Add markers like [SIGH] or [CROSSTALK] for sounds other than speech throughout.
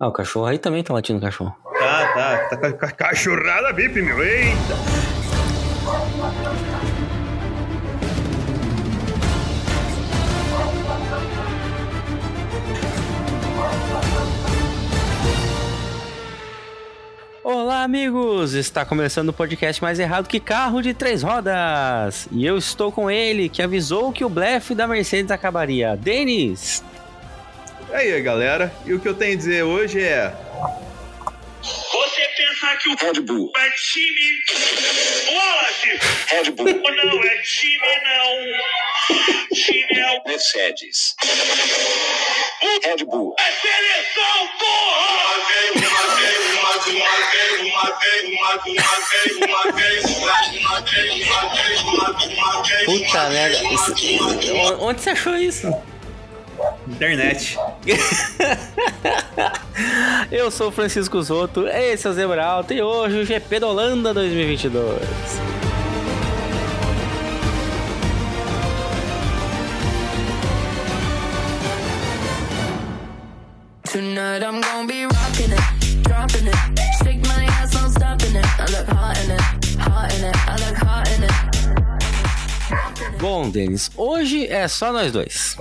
Ah, o cachorro aí também tá latindo cachorro. Tá, tá. Tá ca- ca- cachorrada VIP, meu. Eita. Olá, amigos! Está começando o podcast mais errado que carro de três rodas. E eu estou com ele, que avisou que o blefe da Mercedes acabaria. Denis! E aí, galera. E o que eu tenho a dizer hoje é... Você pensar que o Red Bull, é time. Wallace! Red Bull, Não, é time não. Time é o. Mercedes, Red Bull, É seleção, porra! Puta merda. Isso- O- Onde você achou isso? Internet. [LAUGHS] Eu sou Francisco Soto, esse é o Zebra Alto e hoje o GP da Holanda 2022. Tonight I'm gonna be rocking it, dropping it. Shake my ass, no stopping it. I look hot in it, hot in it. I look hot in it. Bom, Denis, hoje é só nós dois.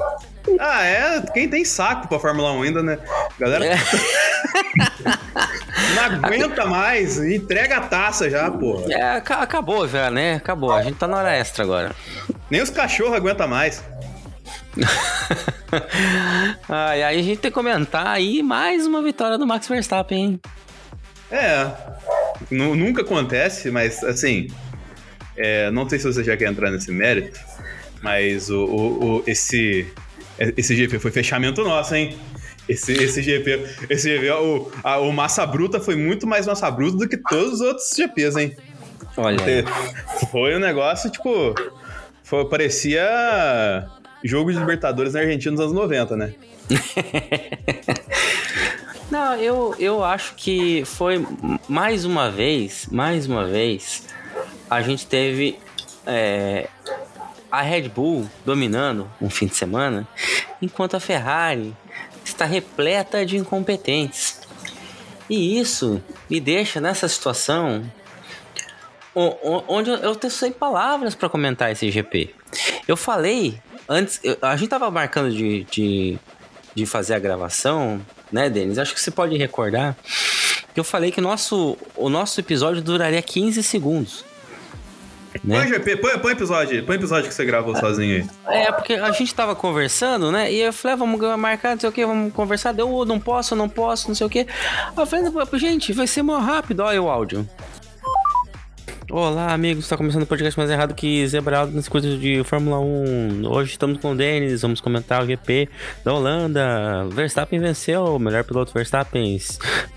Ah, é. Quem tem saco pra Fórmula 1 ainda, né? Galera É. [LAUGHS] não aguenta mais. Entrega a taça já, porra. É, aca- acabou já, né? Acabou. A gente tá na hora extra agora. Nem os cachorros aguentam mais. [LAUGHS] Ai, aí a gente tem que comentar aí mais uma vitória do Max Verstappen, hein? É. nu- nunca acontece, mas assim. é, não sei se você já quer entrar nesse mérito, mas o, o- o- esse, esse GP foi fechamento nosso, hein? Esse, esse GP, esse GP o, a- o Massa Bruta foi muito mais Massa Bruta do que todos os outros GPs, hein? Olha. Foi um negócio, tipo. foi- parecia jogo de Libertadores na Argentina nos anos 90, né? [LAUGHS] Não, eu, eu acho que foi mais uma vez, mais uma vez, a gente teve é, a Red Bull dominando um fim de semana, enquanto a Ferrari está repleta de incompetentes. E isso me deixa nessa situação onde eu- tenho sem palavras para comentar esse GP. Eu falei antes, a gente tava marcando de, de, de fazer a gravação, né, Denis? Acho que você pode recordar que eu falei que nosso, o nosso episódio duraria 15 segundos. Né? Põe GP, põe, põe episódio, põe episódio que você gravou sozinho aí. É, porque a gente tava conversando, né? E eu falei, ah, vamos marcar, não sei o que, vamos conversar. Deu, "Oh, não posso, não posso, não sei o que. Aí eu falei, gente, vai ser mais rápido, olha o áudio. Olá, amigos, está começando o podcast mais errado que Zebra Alto nas coisas de Fórmula 1. Hoje estamos com o Denis, vamos comentar o GP da Holanda. Verstappen venceu, melhor piloto Verstappen,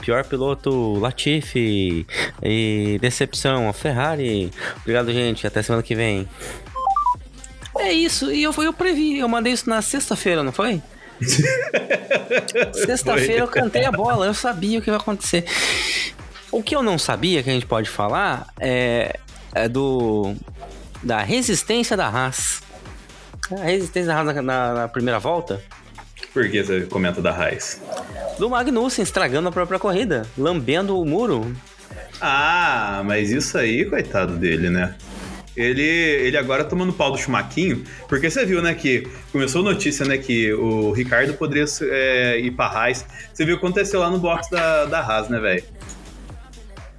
pior piloto Latifi e decepção a Ferrari. Obrigado, gente, até semana que vem. É isso, e eu, eu previ, eu mandei isso na sexta-feira, não foi? [LAUGHS] Sexta-feira eu cantei a bola, eu sabia o que ia acontecer. O que eu não sabia que a gente pode falar é, é do da resistência da Haas. A resistência da Haas na, na- na primeira volta Por que você comenta da Raiz? do Magnussen estragando a própria corrida, lambendo o muro. Ah, mas isso aí, coitado dele, né? Ele, ele agora tomando pau do Chumaquinho, porque você viu, né, que começou notícia, né, que o Ricardo poderia é, ir pra Haas. Você viu o que aconteceu lá no box da, da Haas, né, velho?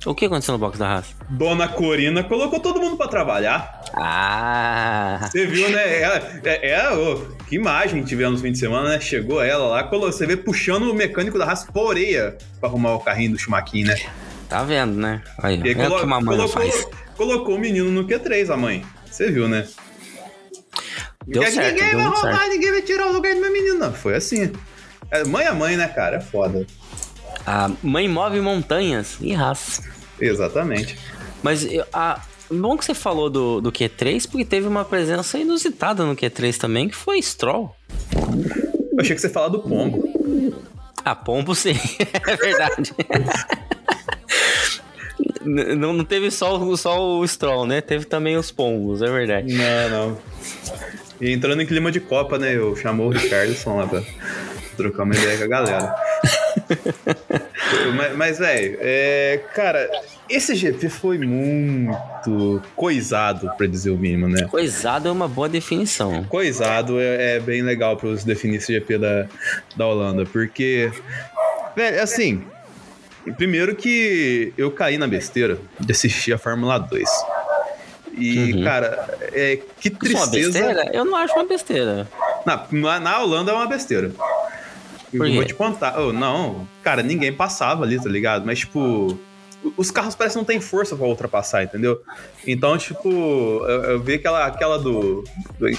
O que aconteceu no box da Haas? Dona Corina colocou todo mundo pra trabalhar. Ah! Você viu, né? [LAUGHS] Ela, é, é, ô, que imagem tivemos no fim de semana, né? Chegou ela lá, você vê puxando o mecânico da Haas por orelha pra arrumar o carrinho do Chumaquinho, né? Tá vendo, né? Aí, aí é colo- colocou, faz. colocou o menino no Q3, a mãe. Você viu, né? Deu Porque certo, ninguém deu vai roubar, certo. ninguém vai tirar o lugar do meu menino. Não, foi assim. É, mãe é mãe, né, cara? É foda. A mãe move montanhas e Haas. Exatamente. Mas a, bom que você falou do, do Q3, porque teve uma presença inusitada no Q3 também, que foi Stroll. Eu achei que você fala do pombo. Ah, pombo sim, [LAUGHS] é verdade. Não, não teve só, o- só o Stroll, né? Teve também os pombos, é verdade. Não, não. E entrando em clima de Copa, né? Eu chamou o Ricardo lá pra trocar uma ideia com a galera. [LAUGHS] mas, mas velho, é, cara, esse GP foi muito coisado, pra dizer o mínimo, né? Coisado é uma boa definição. Coisado é, é bem legal pra você definir esse GP da, da Holanda, porque, velho, assim, primeiro que eu caí na besteira de assistir a Fórmula 2. E, Uhum. cara, é, que Isso é uma tristeza. besteira? Eu não acho uma besteira. Na, na Holanda é uma besteira. Eu Por quê? vou te contar. Oh, não, cara, ninguém passava ali, tá ligado? Mas, tipo, os carros parecem não tem força pra ultrapassar, entendeu? Então, tipo, eu, eu vi aquela, aquela do.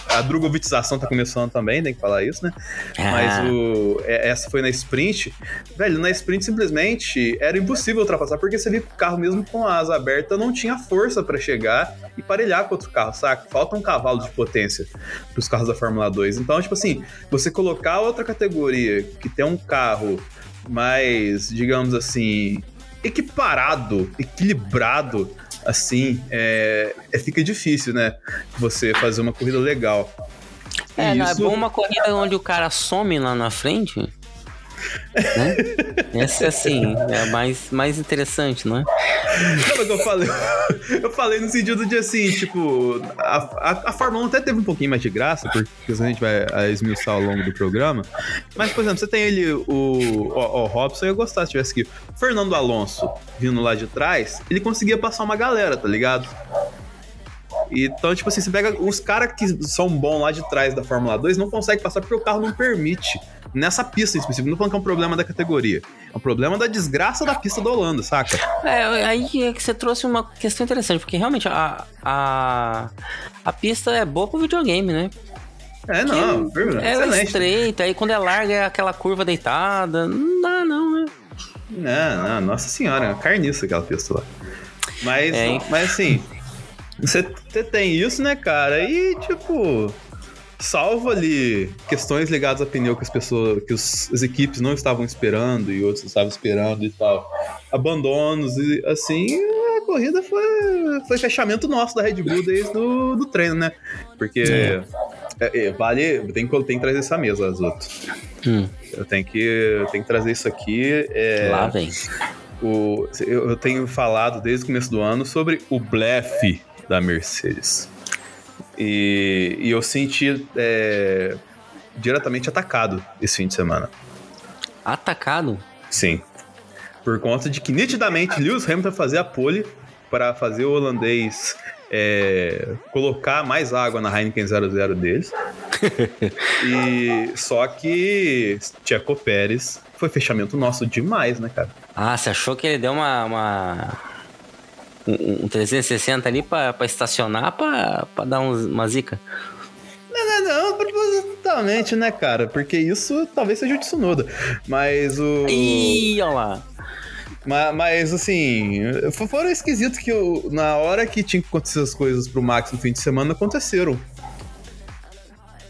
A Drogovičização tá começando também, tem que falar isso, né? Mas Ah. o, é- essa foi na sprint. Velho, na sprint simplesmente era impossível ultrapassar, porque você via que o carro, mesmo com a asa aberta, não tinha força pra chegar e parelhar com outro carro, saca? Falta um cavalo de potência pros carros da Fórmula 2. Então, tipo assim, você colocar outra categoria que tem um carro mais, digamos assim, equiparado, equilibrado, assim, é, é- fica difícil, né? Você fazer uma corrida legal. É, não é isso- bom uma corrida onde o cara some lá na frente? Né? Essa assim, é mais, mais interessante, não é? Não, mas eu falei, [LAUGHS] eu falei no sentido de assim, tipo, a, a, a Fórmula 1 até teve um pouquinho mais de graça, porque a gente vai a esmiuçar ao longo do programa. Mas, por exemplo, você tem ele, o, o, o Robson, eu ia gostar se tivesse. O Fernando Alonso vindo lá de trás, ele conseguia passar uma galera, tá ligado? Então, tipo assim, você pega os caras que são bons lá de trás da Fórmula 2 não conseguem passar porque o carro não permite. Nessa pista em específico, não falando que é um problema da categoria. É um problema da desgraça da pista da Holanda, saca? É, aí é que você trouxe uma questão interessante, porque realmente a, a, a pista é boa pro videogame, né? É, não, é excelente. estreita, aí quando é larga é aquela curva deitada. Não dá, não, né? Não, não, nossa senhora, é uma carniça aquela pista lá. Mas, É, mas assim, você tem isso, né, cara? E, tipo, salvo ali questões ligadas a pneu que as pessoas, que os, as equipes não estavam esperando e outros estavam esperando e tal. Abandonos e, assim, a corrida foi, foi fechamento nosso da Red Bull desde o do treino, né? Porque... é, é, vale, tem que, tem que trazer essa mesa, as outras. Hum, Eu tenho que, eu tenho que trazer isso aqui. é, Lá vem. o, eu, eu tenho falado desde o começo do ano sobre o blefe da Mercedes. E, e eu senti é, diretamente atacado esse fim de semana. Atacado? Sim. Por conta de que nitidamente Lewis Hamilton fazia a pole para fazer o holandês é, colocar mais água na Heineken 00 deles. [LAUGHS] e só que Checo Pérez foi fechamento nosso demais, né, cara? Ah, você achou que ele deu uma. uma- Um, um 360 ali pra, pra estacionar pra, pra dar uns- uma zica? Não, não, propositalmente, né, cara? Porque isso talvez seja o Tsunoda. Mas o. Ih, olha lá. Ma- Mas, assim, fo- foram esquisitos que eu, na hora que tinha que acontecer as coisas pro Max no fim de semana, aconteceram.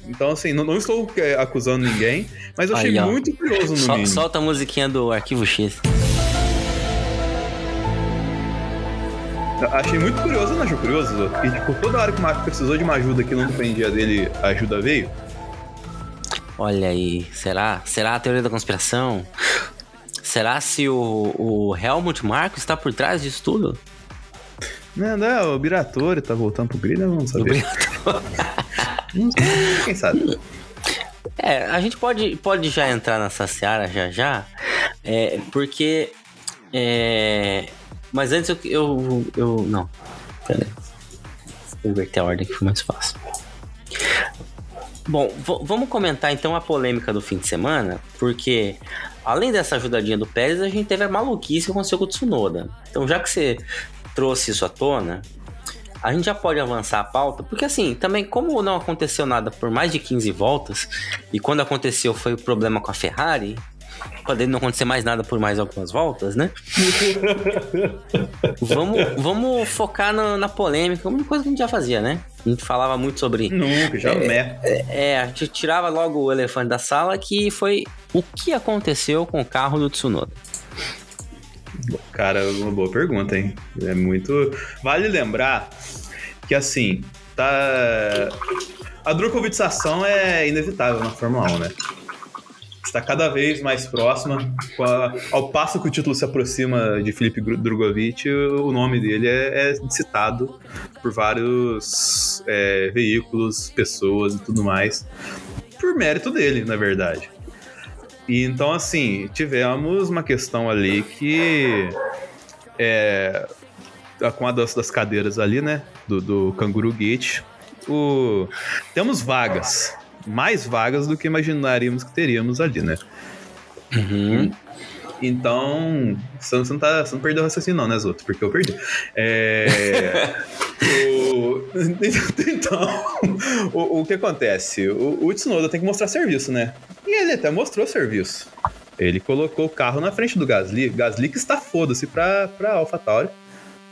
Então, assim, não, não estou é, acusando ninguém, mas eu achei Aí, muito curioso no Sol- solta a musiquinha do Arquivo X. Achei muito curioso, não achou curioso? E, tipo, toda hora que o Max precisou de uma ajuda que não dependia dele, a ajuda veio. Olha aí, será? Será a teoria da conspiração? Será se o, o Helmut Marko está por trás disso tudo? Não, não, o Biratori tá voltando pro grid, vamos saber. [LAUGHS] Quem sabe? É, a gente pode, pode já entrar nessa seara já já, é, porque. é, mas antes eu, eu, eu. Não. Pera aí. Vou inverter a ordem que foi mais fácil. Bom, vamos comentar então a polêmica do fim de semana, porque além dessa ajudadinha do Pérez, a gente teve a maluquice com o Tsunoda. Então, já que você trouxe isso à tona, a gente já pode avançar a pauta, porque assim, também como não aconteceu nada por mais de 15 voltas, e quando aconteceu foi o problema com a Ferrari, pode não acontecer mais nada por mais algumas voltas, né? [LAUGHS] vamos, vamos focar na, na polêmica, uma coisa que a gente já fazia, né? A gente falava muito sobre. Nunca, jamais. É, a gente tirava logo o elefante da sala, que foi o que aconteceu com o carro do Tsunoda. Cara, uma boa pergunta, hein? É muito. Vale lembrar que assim, tá. A Drogovičização é inevitável na Fórmula 1, né? Está cada vez mais próxima. a- ao passo que o título se aproxima de Felipe Drogovic, o nome dele é, é citado por vários é, veículos, pessoas e tudo mais, por mérito dele, na verdade. E então, assim, tivemos uma questão ali que é, com a das, das cadeiras ali, né? Do, do Canguru Gate. O, temos vagas. Mais vagas do que imaginaríamos que teríamos ali, né? Uhum. Então, você não, tá, você não perdeu o raciocínio, não, né, Zoto? Porque eu perdi. É, [LAUGHS] o- [LAUGHS] então, o, o que acontece? O, o Tsunoda tem que mostrar serviço, né? E ele até mostrou serviço. Ele colocou o carro na frente do Gasly. Gasly que está foda-se pra, pra AlphaTauri.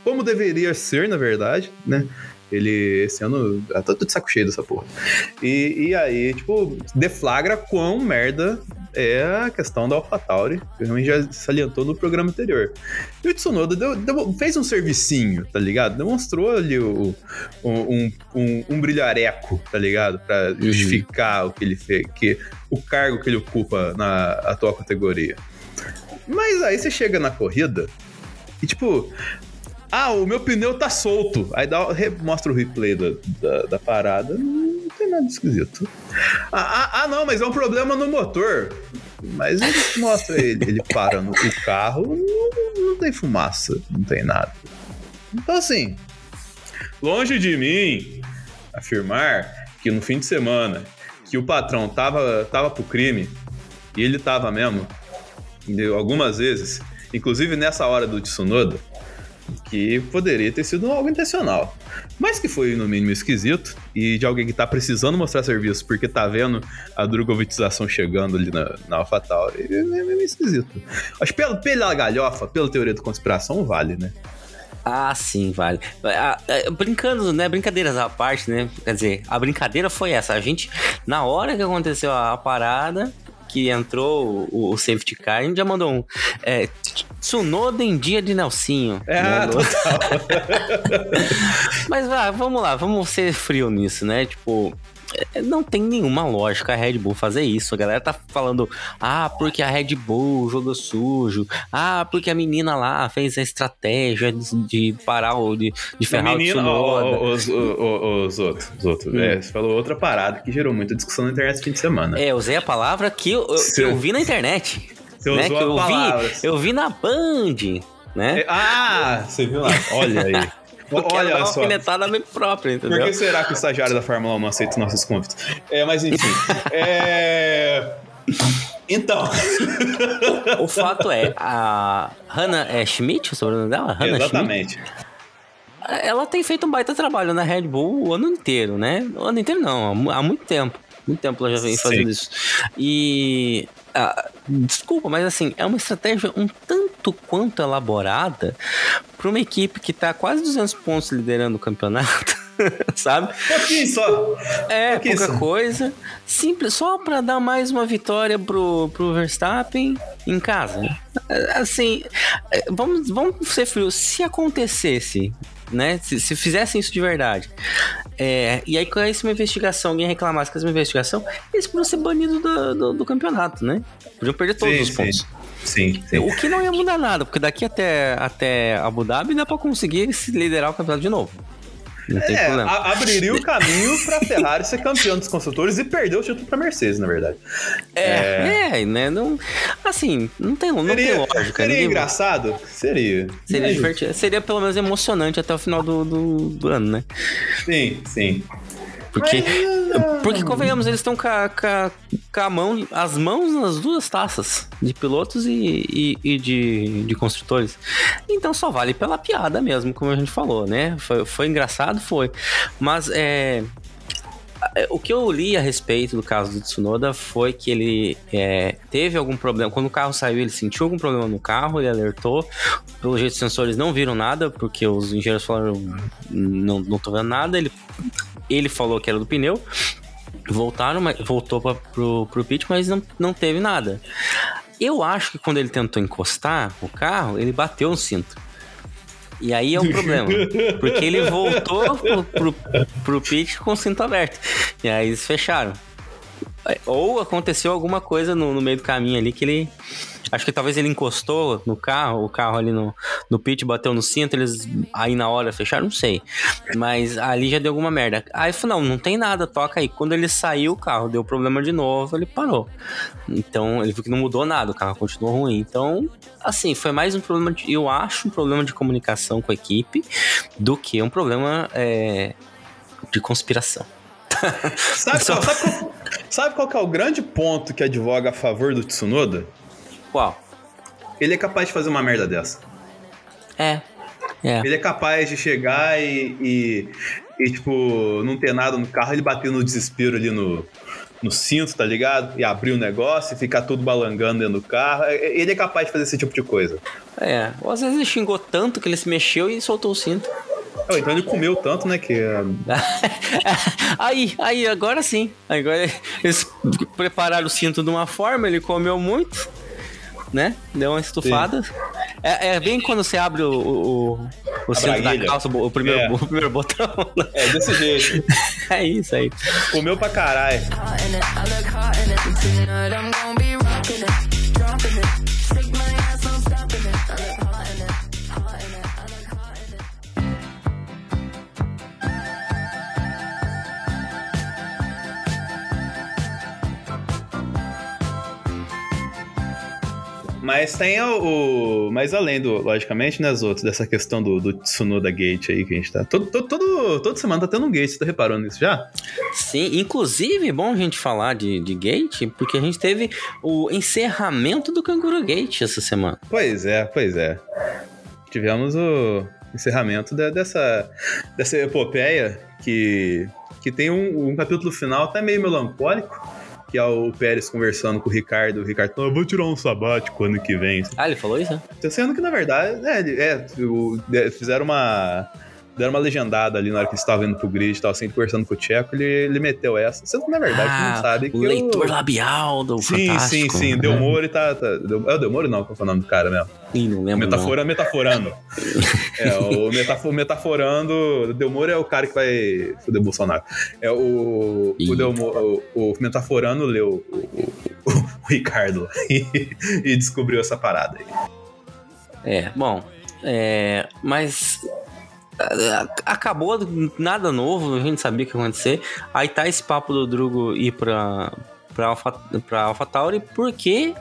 Como deveria ser, na verdade, né? Ele, esse ano, tá todo de saco cheio dessa porra. E, e aí, tipo, deflagra quão merda é a questão da AlphaTauri, que a gente já salientou no programa anterior. E o Tsunoda deu- deu- fez um servicinho, tá ligado? Demonstrou ali o, um, um, um brilhareco, tá ligado? Pra justificar o que ele fez, que, o cargo que ele ocupa na atual categoria. Mas aí você chega na corrida e, tipo, ah, o meu pneu tá solto. Aí dá, mostra o replay da, da, da parada. Não tem nada esquisito. Ah, ah, ah, não, mas é um problema no motor. Mas ele mostra ele, ele para no o carro, não, não tem fumaça, não tem nada. Então, assim, longe de mim afirmar que no fim de semana que o patrão tava, tava pro crime, e ele tava mesmo, algumas vezes, inclusive nessa hora do Tsunoda, que poderia ter sido algo intencional. Mas que foi, no mínimo, esquisito. E de alguém que tá precisando mostrar serviço porque tá vendo a Drogovitização chegando ali na, na AlphaTauri. É meio esquisito. Acho que pela, pela galhofa, pela teoria da conspiração, vale, né? Ah, sim, vale. Ah, é, brincando, né? Brincadeiras à parte, né? Quer dizer, a brincadeira foi essa. A gente, na hora que aconteceu a, a parada, que entrou o, o safety car, a gente já mandou um. É, Tsunoda em dia de Nelsinho. É, Mandou. total. [LAUGHS] Mas ah, vamos lá, vamos ser frio nisso, né? Tipo, não tem nenhuma lógica a Red Bull fazer isso. A galera tá falando, ah, porque a Red Bull jogou sujo. Ah, porque a menina lá fez a estratégia de, parar o. de, de ferrar menina, o os, os outros, os outros. Hum. É, você falou outra parada que gerou muita discussão na internet esse fim de semana. É, usei a palavra que eu, que eu vi na internet. Você né? usou Que a eu palavra. vi, eu vi na Band, né? É, Ah, você viu lá? Olha aí. Dar Olha uma só. alfinetada bem própria, Por entendeu? que será que o estagiário da Fórmula 1 não aceita os nossos convites? É, mas enfim. [LAUGHS] é... Então. O fato é, a Hannah é Schmidt, o sobrenome dela? Hannah Schmidt? Exatamente. Ela tem feito um baita trabalho na Red Bull o ano inteiro, né? O ano inteiro não, há mu- há muito tempo. Muito tempo ela já vem Sim. fazendo isso. E. ah, desculpa, mas assim, é uma estratégia um tanto quanto elaborada para uma equipe que tá quase 200 pontos liderando o campeonato, [LAUGHS] sabe? pouquinho só. É, Que pouca isso? coisa. Simples, só pra dar mais uma vitória pro, pro Verstappen em casa. É, Assim, é, vamos, vamos ser frios. Se acontecesse, né? Se, se fizessem isso de verdade. é, e aí, com essa uma investigação, alguém reclamasse com essa investigação, eles podiam ser banidos do, do, do campeonato, né? Podiam perder todos Sim, os sim. pontos. Sim, sim. O que não ia mudar nada, porque daqui até, até Abu Dhabi dá pra conseguir se liderar o campeonato de novo. Não tem É, problema. a- abriria o caminho pra Ferrari ser campeão dos construtores e perder o título pra Mercedes, na verdade. É, né? Não, assim, não tem, não tem lógica. seria ninguém- engraçado? Seria. Seria Mas- divertido. Seria pelo menos emocionante até o final do, do, do ano, né? Sim, sim. Porque, Mas, porque convenhamos, eles estão com, com, a- mão, as mãos nas duas taças, de pilotos e, e, e de, de construtores. Então só vale pela piada mesmo, como a gente falou, né? Foi, foi engraçado, foi. Mas é. é, O que eu li a respeito do caso do Tsunoda foi que ele é, teve algum problema. Quando o carro saiu, ele sentiu algum problema no carro, ele alertou. Pelo jeito, os sensores não viram nada, porque os engenheiros falaram: não, não tô vendo nada. Ele, ele falou que era do pneu. Voltaram, mas- voltou pra, pro, pro pit, mas não, não teve nada. Eu acho que quando ele tentou encostar o carro, ele bateu no cinto. E aí é um problema. [LAUGHS] Porque ele voltou pro, pro, pro pit com o cinto aberto. E aí eles fecharam. Ou aconteceu alguma coisa no, no meio do caminho ali que ele. Acho que talvez ele encostou no carro, o carro ali no, no pit bateu no cinto, eles aí na hora fecharam, não sei. Mas ali já deu alguma merda. Aí falou: não, não tem nada, toca aí. Quando ele saiu, o carro deu problema de novo, ele parou. Então ele viu que não mudou nada, o carro continuou ruim. Então, assim, foi mais um problema, de, eu acho, um problema de comunicação com a equipe do que um problema é, de conspiração. Sabe, Só- [LAUGHS] qual, sabe, qual, sabe qual é o grande ponto que advoga a favor do Tsunoda? Qual? Ele é capaz de fazer uma merda dessa. É. É. Ele é capaz de chegar e, e, e, tipo, não ter nada no carro, ele bater no desespero ali no, no cinto, tá ligado? E abrir o negócio e ficar tudo balangando dentro do carro. É- é- Ele é capaz de fazer esse tipo de coisa. É. Ou às vezes ele xingou tanto que ele se mexeu e soltou o cinto. Então ele comeu tanto, né, que... [LAUGHS] aí, aí, agora sim. Agora eles prepararam o cinto de uma forma, ele comeu muito, né? Deu uma estufada. É, é bem quando você abre o, o, o- o cinto da calça, o primeiro, É. o primeiro botão. né? É desse jeito. [LAUGHS] É isso aí. Comeu pra caralho. Mas tem o, o- Mais além do, logicamente, né, as outras, dessa questão do, do Tsunoda Gate aí que a gente tá. Todo, todo, todo- toda semana tá tendo um gate, você tá reparando nisso já? Sim, inclusive, é bom a gente falar de, de Gate, porque a gente teve o encerramento do Canguru Gate essa semana. Pois é, pois é. Tivemos o encerramento de- dessa, dessa epopeia que, que tem um, um capítulo final até meio melancólico, que é o Pérez conversando com o Ricardo. O Ricardo falou, "Eu vou tirar um sabático ano que vem. Ah, ele falou isso, né? Tá Sendo que, na verdade, é, é, de- fizeram uma. Deram uma legendada ali na hora que eles estavam indo pro grid e tal, assim, conversando com o Tcheco, ele, ele meteu essa. Sendo que, na verdade, Ah, não sabe que. o leitor labial do Sim, sim, Fantástico. sim. né? Delmore tá. tá Del- é o Delmore não, qual foi o nome do cara mesmo? Ih, não lembro. não. Metafora, metaforando. [LAUGHS] é, o metafo- metaforando. Delmore é o cara que vai fuder Bolsonaro. É o. Ih. O, Delmo, o, o metaforando leu o, o- o- o Ricardo [LAUGHS] e, e descobriu essa parada aí. É, bom, é, mas acabou nada novo, a gente sabia que ia acontecer. Aí tá esse papo do Drugo ir pra, pra, Alpha, pra AlphaTauri porque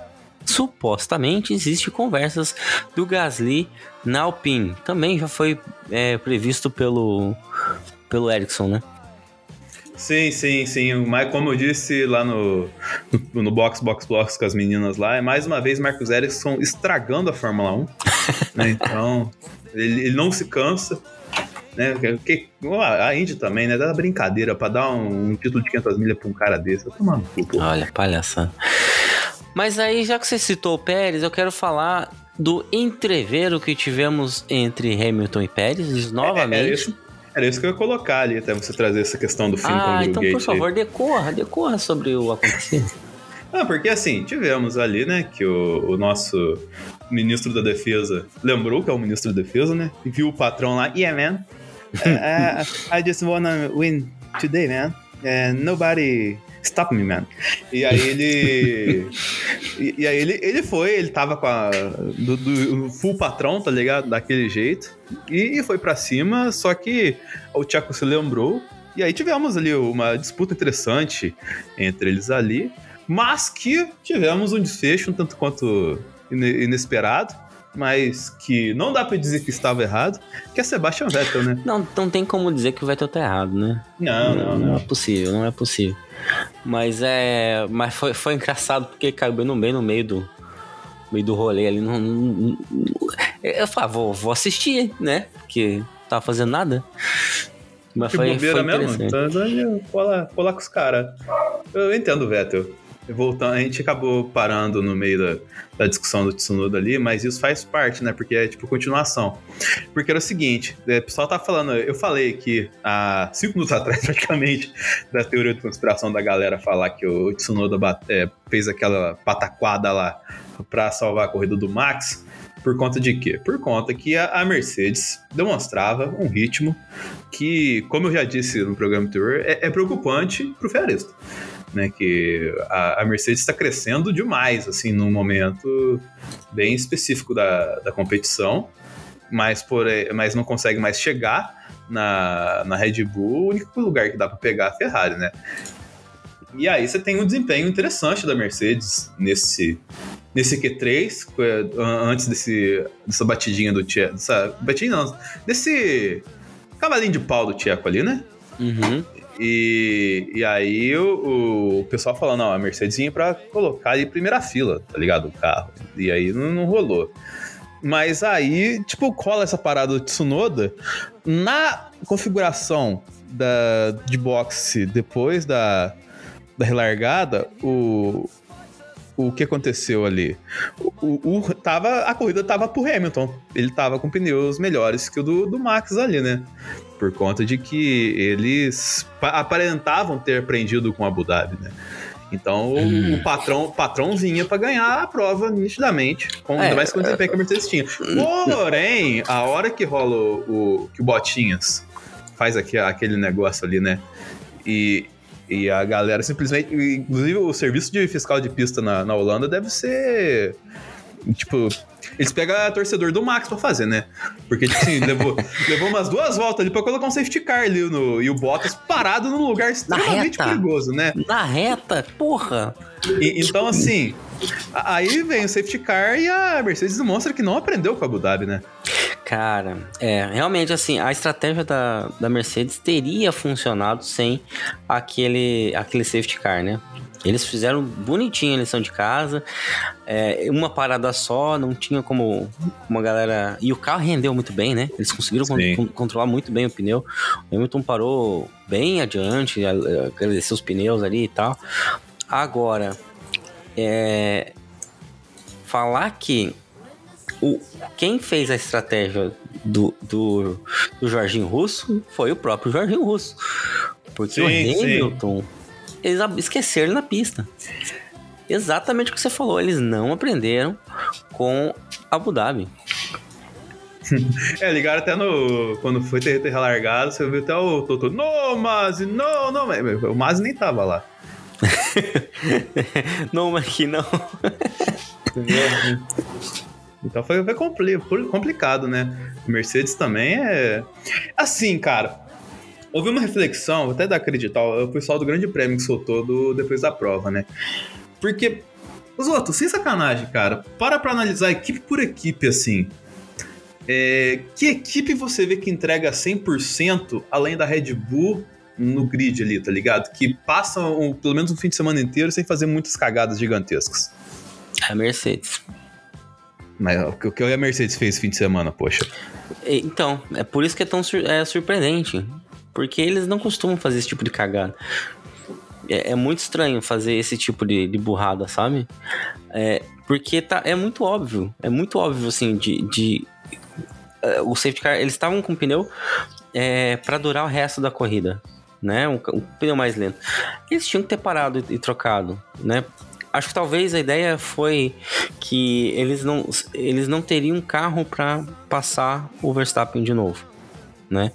supostamente existe conversas do Gasly na Alpine. Também já foi é, previsto pelo, pelo Ericsson, né? Sim, sim, sim. Mas como eu disse lá no, no, no Box Box Box com as meninas lá, é mais uma vez Marcos Ericsson estragando a Fórmula 1. né? [LAUGHS] Então, ele, ele não se cansa. Né? Que, a Indy também, né? Dá brincadeira pra dar um, um título de 500 milhas pra um cara desse. Tá tomando cu, pô. Olha, palhaçada. Mas aí, já que você citou o Pérez, eu quero falar do entreveiro que tivemos entre Hamilton e Pérez, novamente. Era isso, era isso que eu ia colocar ali, até você trazer essa questão do fim com Ah, o então Gate por favor, decorra, decorra sobre o acontecido. [LAUGHS] Ah, porque assim, tivemos ali, né, que o, o nosso ministro da defesa lembrou que é o ministro da defesa, né? E viu o patrão lá, yeah, man. I just wanna win today, man. And nobody stop me, man. E aí ele. e, aí ele, ele foi, ele tava com a. Do, do full patrão, tá ligado? Daquele jeito. E, e foi pra cima, só que o Tchaco se lembrou. E aí tivemos ali uma disputa interessante entre eles ali. Mas que tivemos um desfecho um tanto quanto ine- inesperado, mas que não dá pra dizer que estava errado, que é Sebastian Vettel, né? Não, não tem como dizer que o Vettel tá errado, né? Não, não, Não é não. possível, não é possível. Mas é. Mas foi, foi engraçado porque caiu bem no meio, no meio do. meio do rolê ali. Não, não- eu falei, ah, vou, vou assistir, né? Porque não tava fazendo nada. Mas Que foi, bobeira foi mesmo. Então, então, eu lá, vou lá com os caras. Eu entendo o Vettel. Voltando, a gente acabou parando no meio da, da discussão do Tsunoda ali, mas isso faz parte, né? Porque é tipo continuação. Porque era o seguinte, é, o pessoal tá falando, eu falei que há cinco minutos [LAUGHS] atrás, praticamente, da teoria de conspiração da galera falar que o Tsunoda bate- é, fez aquela pataquada lá pra salvar a corrida do Max. Por conta de quê? Por conta que a, Mercedes demonstrava um ritmo que, como eu já disse no programa anterior, é, é preocupante pro Fiorista. Né? Que a, a Mercedes está crescendo demais, assim, num momento bem específico da, da competição, mas, por, mas não consegue mais chegar na, na Red Bull. O único lugar que dá para pegar é a Ferrari, né? E aí você tem um desempenho interessante da Mercedes nesse, nesse Q3, antes desse, dessa batidinha do Tcheco. Batidinha não, desse cavalinho de pau do Tcheco ali, né? Uhum. E, e aí o, o pessoal falando, não, a Mercedes vinha pra colocar ali primeira fila, tá ligado? O carro. E aí não, não rolou. Mas aí, tipo, cola essa parada do Tsunoda na configuração da, de boxe depois da, da relargada, o, o que aconteceu ali? O, o, tava, a corrida tava pro Hamilton. Ele tava com pneus melhores que o do, do Max ali, né? Por conta de que eles aparentavam ter aprendido com Abu Dhabi, né? Então hum. o patrão, o patrão vinha para ganhar a prova nitidamente, com, é, ainda mais com o desempenho que a Mercedes tinha. Porém, a hora que rola o, o que o Botinhas faz aqui, aquele negócio ali, né? E e a galera simplesmente. Inclusive, o serviço de fiscal de pista na, na Holanda deve ser. Tipo, eles pegam a torcedor do Max pra fazer, né? Porque, tipo assim, levou, [LAUGHS] levou umas duas voltas ali pra colocar um safety car ali no, e o Bottas parado num lugar extremamente perigoso, né? Na reta? Porra! E, então, assim, aí vem o safety car e a Mercedes demonstra que não aprendeu com a Abu Dhabi, né? Cara, é, realmente assim, a estratégia da, da Mercedes teria funcionado sem aquele, aquele safety car, né? Eles fizeram bonitinho a lição de casa, é, uma parada só, não tinha como uma galera. E o carro rendeu muito bem, né? Eles conseguiram con controlar muito bem o pneu. O Hamilton parou bem adiante, agradeceu os pneus ali e tal. Agora, é, falar que o, quem fez a estratégia do, do, do Jorginho Russo foi o próprio Jorginho Russo. Porque sim, o Hamilton, sim. Eles esqueceram na pista. Exatamente o que você falou, eles não aprenderam com Abu Dhabi. [LAUGHS] É, ligaram até no. Quando foi ter, ter largado, você viu até o Toto. Não, Mazi, não, não. O Mazi nem tava lá. [LAUGHS] não, mas que não. Então foi, foi complicado, né? Mercedes também é. Assim, cara. Houve uma reflexão, até dar acreditar, o pessoal do Grande Prêmio que soltou do, depois da prova, né? Porque, os outros, sem sacanagem, cara, para pra analisar equipe por equipe, assim. É, que equipe você vê que entrega 100% além da Red Bull no grid ali, tá ligado? Que passa um, pelo menos um fim de semana inteiro sem fazer muitas cagadas gigantescas. A Mercedes. Mas o que a Mercedes fez esse fim de semana, poxa? Então, é por isso que é tão sur é surpreendente. Porque eles não costumam fazer esse tipo de cagada. É, é muito estranho fazer esse tipo de, de burrada, sabe? É, porque tá, é muito óbvio. É muito óbvio, assim, de. de uh, o safety car, eles estavam com pneu é, para durar o resto da corrida. Né? Um, um, pneu mais lento. Eles tinham que ter parado e, e trocado, né? acho que talvez a ideia foi que eles não, eles não teriam carro para passar o Verstappen de novo, né?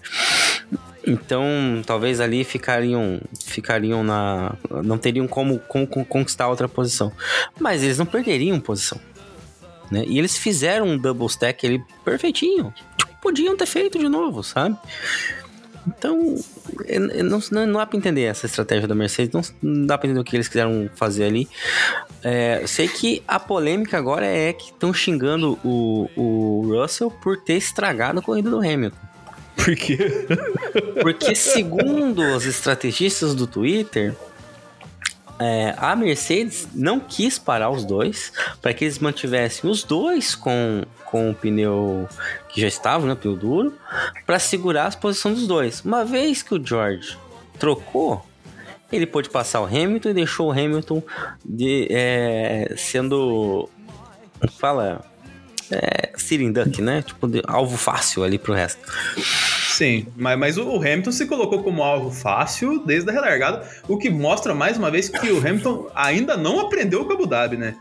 Então, talvez ali ficariam, ficariam na, não teriam como, como conquistar outra posição, mas eles não perderiam posição, né? E eles fizeram um double stack ali perfeitinho, tipo, podiam ter feito de novo, sabe? Então, não, não, não dá pra entender essa estratégia da Mercedes, não, não dá pra entender o que eles quiseram fazer ali. É, sei que a polêmica agora é que estão xingando o, o Russell por ter estragado a corrida do Hamilton. Por quê? [LAUGHS] Porque, segundo os estrategistas do Twitter, é, a Mercedes não quis parar os dois para que eles mantivessem os dois com, com o pneu que já estava, né, pneu duro, para segurar a posição dos dois. Uma vez que o George trocou, ele pôde passar o Hamilton e deixou o Hamilton de, é, sendo. Fala. É, sitting duck, né? Tipo, de, alvo fácil ali pro resto. Sim, mas, mas o Hamilton se colocou como alvo fácil desde a relargada, o que mostra mais uma vez que o Hamilton ainda não aprendeu com o Abu Dhabi, né?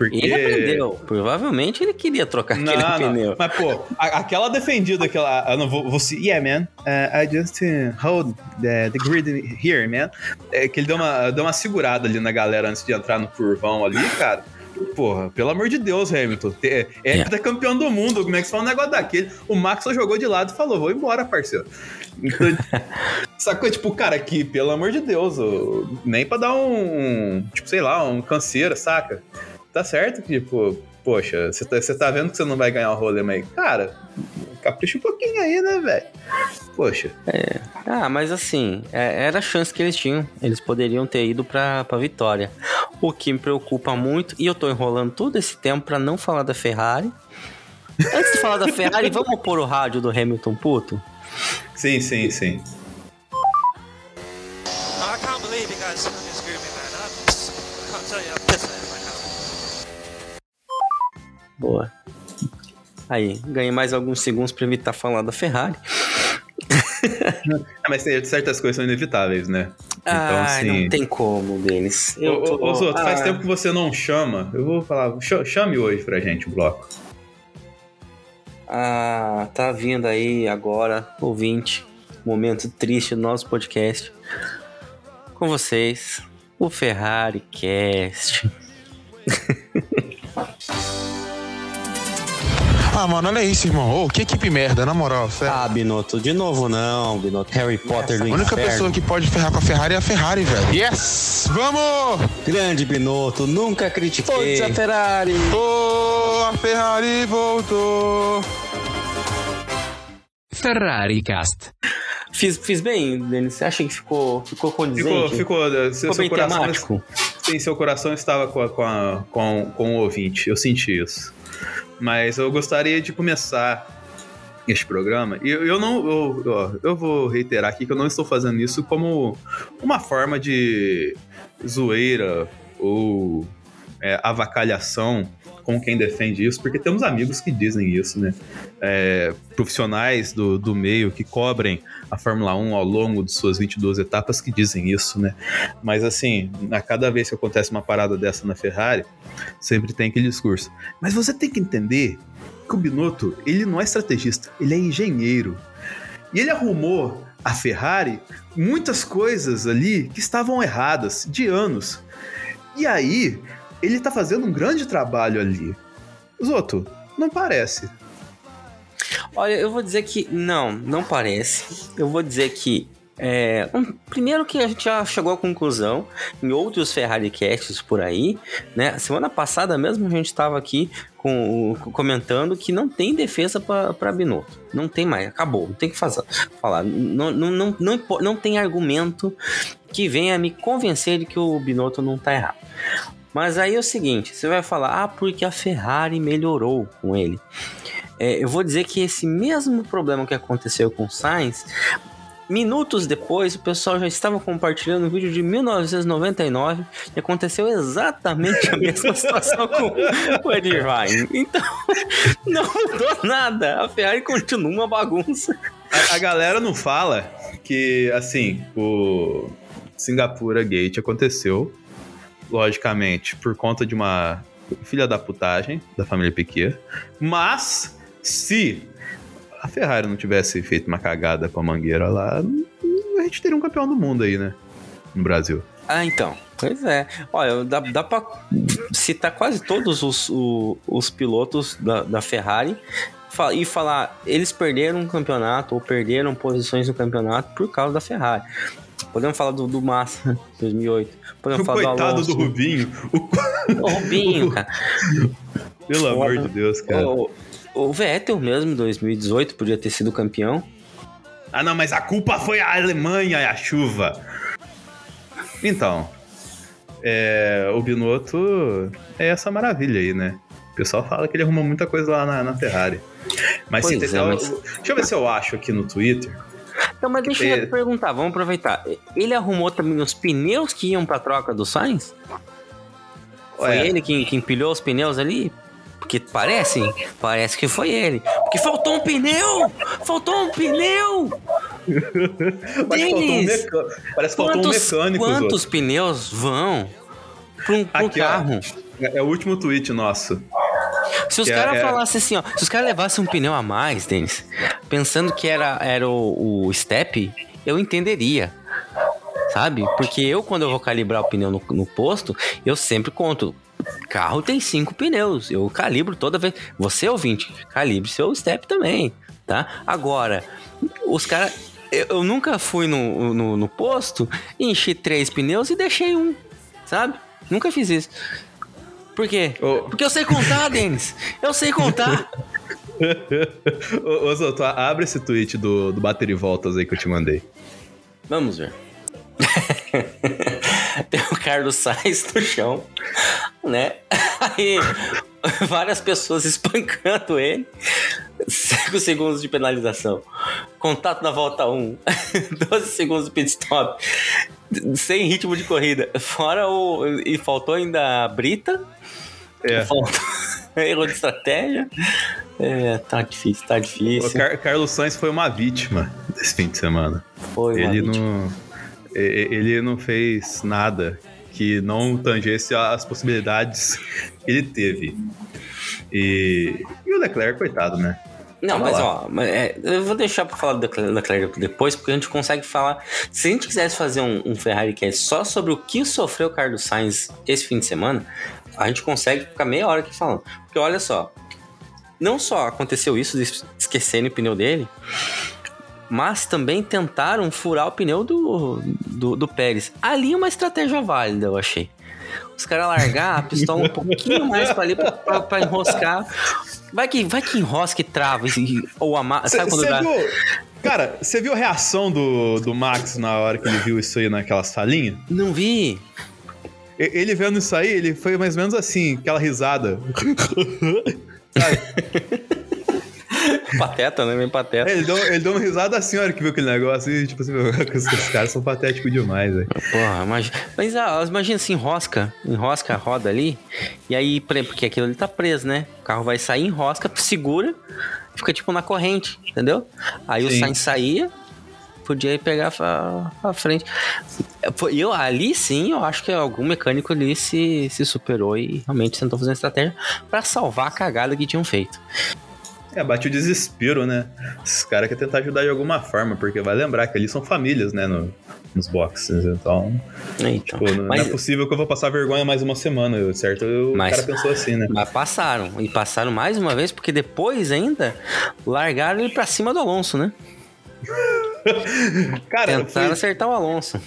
Porque... Ele aprendeu. Provavelmente ele queria trocar Não, aquele não. pneu. Mas, pô, aquela defendida, aquela. Eu não vou. vou yeah, man. uh, I just uh, hold the, the grid here, man. É que ele deu uma, deu uma segurada ali na galera antes de entrar no curvão ali, cara. Porra, pelo amor de Deus, Hamilton. É, é É. campeão do mundo. Como é que você fala um negócio daquele? O Max só jogou de lado e falou: vou embora, parceiro. Então, [LAUGHS] sacou? Tipo, cara, aqui, pelo amor de Deus, nem pra dar um. Tipo, sei lá, um canseira, saca? Tá certo que, tipo, poxa, você tá, você tá vendo que você não vai ganhar o rolê, mas, cara, capricha um pouquinho aí, né, velho? Poxa. Ah, mas assim, é- era a chance que eles tinham. Eles poderiam ter ido pra, pra vitória. O que me preocupa muito, e eu tô enrolando todo esse tempo pra não falar da Ferrari. Antes de falar da Ferrari, [LAUGHS] vamos pôr o rádio do Hamilton puto? Sim, sim, sim. Boa. Aí, ganhei mais alguns segundos pra evitar falar da Ferrari. Ah, [LAUGHS] mas tem- certas coisas são inevitáveis, né? Então, Ai, assim. não tem como deles. Ô, ô, ô, Zoto, faz Ah, tempo que você não chama. Eu vou falar, ch- chame hoje pra gente o bloco. Ah, tá vindo aí agora, ouvinte, momento triste do nosso podcast. Com vocês, o Ferrari Cast. [LAUGHS] Ah, mano, olha isso, irmão. Ô, que equipe merda, na moral, sério. Ah, Binotto, de novo não, Binotto. Harry Potter do a única inferno. pessoa que pode ferrar com a Ferrari é a Ferrari, velho. Yes! Vamos! Grande Binotto, nunca critiquei. Forza Ferrari! Oh, a Ferrari voltou! Ferrari Cast. Fiz, fiz bem, Denis? Você acha que ficou, ficou condizente? Ficou, ficou, seu, Ficou seu bem coração, temático? sim, seu coração estava com, a- com, a- com, com o ouvinte. Eu senti isso. Mas eu gostaria de começar este programa. E eu, eu não. Eu, ó, eu vou reiterar aqui que eu não estou fazendo isso como uma forma de zoeira ou é, avacalhação com quem defende isso, porque temos amigos que dizem isso, né? É, profissionais do, do meio que cobrem a Fórmula 1 ao longo de suas 22 etapas que dizem isso, né? Mas assim, a cada vez que acontece uma parada dessa na Ferrari, sempre tem aquele discurso. Mas você tem que entender que o Binotto, ele não é estrategista, ele é engenheiro. E ele arrumou a Ferrari muitas coisas ali que estavam erradas de anos. E aí, ele tá fazendo um grande trabalho ali. Zoto, não parece. Olha, eu vou dizer que não, não parece. Eu vou dizer que. É, um, primeiro que a gente já chegou à conclusão em outros Ferrari Casts por aí, né? Semana passada mesmo a gente estava aqui com, com- comentando que não tem defesa para Binotto. Não tem mais, acabou, não tem que fazer, falar. Não, não, não, não, não tem argumento que venha me convencer de que o Binotto não tá errado. Mas aí é o seguinte, você vai falar, ah, porque a Ferrari melhorou com ele. É, eu vou dizer que esse mesmo problema que aconteceu com o Sainz, minutos depois, o pessoal já estava compartilhando um vídeo de 1999 e aconteceu exatamente a mesma [LAUGHS] situação com o Ed Ryan. Então, [LAUGHS] não mudou nada. A Ferrari continua uma bagunça. A, a galera não fala que, assim, o Singapura Gate aconteceu, logicamente, por conta de uma filha da putagem da família Piquet, mas se a Ferrari não tivesse feito uma cagada com a mangueira lá, a gente teria um campeão do mundo aí, né? No Brasil. Ah, então. Pois é. Olha, dá, dá pra citar quase todos os, o- os pilotos da, da Ferrari e falar, eles perderam um campeonato ou perderam posições no campeonato por causa da Ferrari. Podemos falar do, do Massa, [LAUGHS] 2008. Podemos O falar do coitado Alonso. do Rubinho. O- [LAUGHS] O Rubinho, cara. Pelo amor de Deus, cara. O, o Vettel mesmo, 2018, podia ter sido campeão. Ah, não, mas a culpa foi a Alemanha e a chuva. Então, é, o Binotto é essa maravilha aí, né? O pessoal fala que ele arrumou muita coisa lá na, na Ferrari. Mas, Pois se é, mas- deixa eu ver se eu acho aqui no Twitter. Então, mas deixa tem- eu perguntar, vamos aproveitar. Ele arrumou também os pneus que iam pra troca do Sainz? Foi Ué. ele que, que empilhou os pneus ali? Porque parece, parece que foi ele. Porque faltou um pneu! Faltou um pneu! [LAUGHS] Parece que faltou um, Denis. Parece que faltou um Quantos, mecânico. quantos pneus vão pra um, pra um Aqui, ó. carro? É, é o último tweet nosso. Se os é- caras é- falassem assim, ó, se os caras levassem um pneu a mais, Denis, pensando que era, era o, o step, eu entenderia. Sabe? Porque eu, quando eu vou calibrar o pneu no, no posto, eu sempre conto. Carro tem cinco pneus. Eu calibro toda vez. Você, ouvinte, calibre seu step também, tá? Agora, os caras. Eu, eu nunca fui no, no, no posto, enchi três pneus e deixei um, sabe? Nunca fiz isso. Por quê? Ô. Porque eu sei contar, Denis. Eu sei contar. [LAUGHS] Ô, ô Zoto, abre esse tweet do, do Bater e Voltas aí que eu te mandei. Vamos ver. [LAUGHS] Tem o Carlos Sainz no chão, né? [LAUGHS] Aí várias pessoas espancando ele. 5 segundos de penalização. Contato na volta [LAUGHS] 1. 12 segundos de pit stop. Sem ritmo de corrida. Fora o. E faltou ainda a Brita. É. Faltou [LAUGHS] erro de estratégia. É, tá difícil, tá difícil. Car- Carlos Sainz foi uma vítima desse fim de semana. Foi ele não, ele não fez nada que não tangesse as possibilidades que ele teve. E, e o Leclerc, coitado, né? Não, mas lá. ó, é, eu vou deixar pra falar Leclerc Leclerc depois, porque a gente consegue falar. Se a gente quisesse fazer um, um Ferrari que é só sobre o que sofreu o Carlos Sainz esse fim de semana, a gente consegue ficar meia hora aqui falando. Porque olha só, não só aconteceu isso de esquecerem o pneu dele, mas também tentaram furar o pneu do, do, do Pérez. Ali é uma estratégia válida, eu achei. Os caras largar a pistola um pouquinho mais pra ali pra enroscar. Vai que, vai que enrosca e trava. e- ou ama... Sabe quando dá? viu, cara, você viu a reação do, do Max na hora que ele viu isso aí naquela salinha? Não vi. Ele vendo isso aí, ele foi mais ou menos assim, aquela risada. [LAUGHS] Sabe? Pateta, né? Bem pateta. É, Ele deu, ele deu uma risada assim, a hora que viu aquele negócio e, tipo assim, [LAUGHS] esses caras são patéticos demais, velho. Porra, imagina. Mas ah, imagina assim, enrosca, enrosca a roda ali, e aí, porque aquilo ali tá preso, né? O carro vai sair, enrosca, segura, fica tipo na corrente, entendeu? Aí o Sim. Sainz saía, podia ir pegar pra, pra frente. Eu, ali sim, eu acho que algum mecânico ali se, se superou e realmente tentou fazer uma estratégia pra salvar a cagada que tinham feito. É, bate o desespero, né? Esses caras querem tentar ajudar de alguma forma, porque vai lembrar que ali são famílias, né, no- nos boxes. Então, Então, pô, não, mas, não é possível que eu vou passar vergonha mais uma semana, certo? Eu- Mas- O cara pensou assim, né? mas passaram. E passaram mais uma vez, porque depois ainda largaram ele pra cima do Alonso, né? [LAUGHS] Cara, Tentaram foi acertar o Alonso.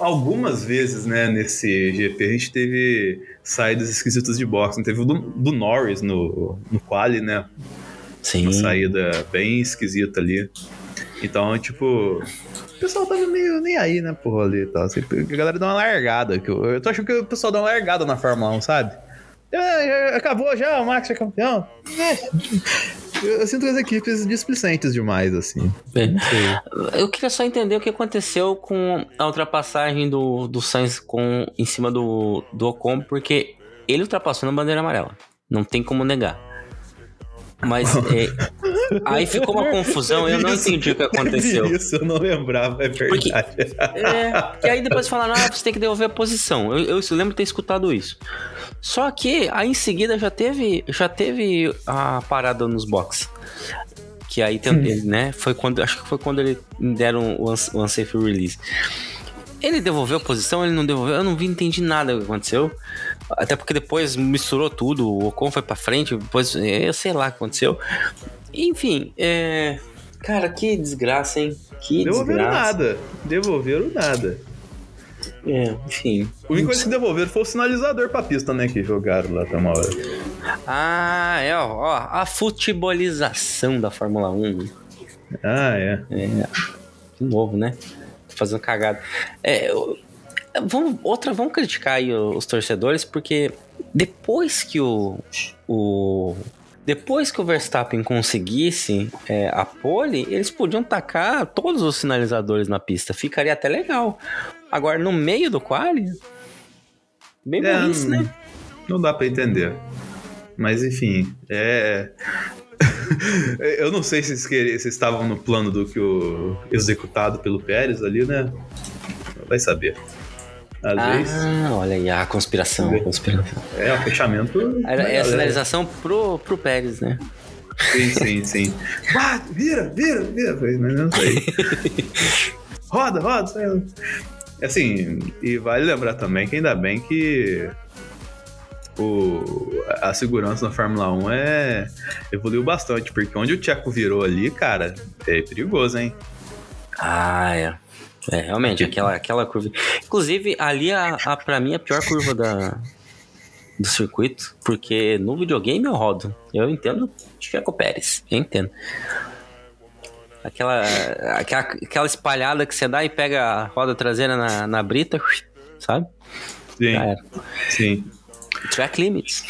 algumas vezes, né, nesse GP, a gente teve saídas esquisitas de boxe. Teve o do, do Norris no, no quali, né? Sim. Uma saída bem esquisita ali. Então, tipo, o pessoal tava meio nem aí, né, porra, ali e tal. A galera deu uma largada. Eu, eu tô achando que o pessoal dá uma largada na Fórmula 1, sabe? É, é, acabou já, o Max é campeão. É. Eu, eu sinto as equipes displicentes demais, assim. É. Eu queria só entender o que aconteceu com a ultrapassagem do, do Sainz com, em cima do, do Ocon, porque ele ultrapassou na bandeira amarela. Não tem como negar. Mas [LAUGHS] é, aí ficou uma confusão, eu não entendi o que aconteceu. Isso, eu não lembrava, é Porque- verdade. É, que aí depois falaram, ah, você tem que devolver a posição. Eu, eu lembro de ter escutado isso. Só que aí em seguida já teve, já teve a parada nos boxes. Que aí tem- né, foi quando, acho que foi quando ele deram o, o unsafe release. Ele devolveu a posição, ele não devolveu, eu não vi, entendi nada do que aconteceu. Até porque depois misturou tudo, o Ocon foi pra frente, depois eu sei lá o que aconteceu. Enfim, é. Cara, que desgraça, hein? Que Devolveram desgraça. nada. Devolveram nada. É, enfim. A única coisa que devolveram foi o sinalizador pra pista, né? Que jogaram lá até uma hora. Ah, é, ó, ó, a futebolização da Fórmula 1. Ah, é. De novo, né? Tô fazendo cagada. É, eu- vamos, outra, vamos criticar aí os torcedores, porque depois que o. o depois que o Verstappen conseguisse é, a pole, eles podiam tacar todos os sinalizadores na pista. Ficaria até legal. Agora, no meio do quali, bem É, burrice, né? Não dá pra entender. Mas enfim, é. [LAUGHS] Eu não sei se se estavam no plano do que o executado pelo Pérez ali, né? Vai saber. Às Ah, vezes. olha aí, a conspiração. a conspiração. É, o fechamento. É a sinalização pro, pro Pérez, né? Sim, sim, sim. [LAUGHS] Ah, vira, vira, vira. Mas não sei. roda, roda. sai. Assim, e vale lembrar também que ainda bem que o, a segurança na Fórmula 1 é, evoluiu bastante, porque onde o Tcheco virou ali, cara, é perigoso, hein? Ah, é. É, realmente, aquela, aquela curva. Inclusive, ali, a, a, pra mim, a pior curva da, do circuito, porque no videogame eu rodo. Eu entendo Checo Pérez, eu entendo. Aquela, aquela, aquela espalhada que você dá e pega a roda traseira na, na brita, sabe? Sim, sim. Track limits.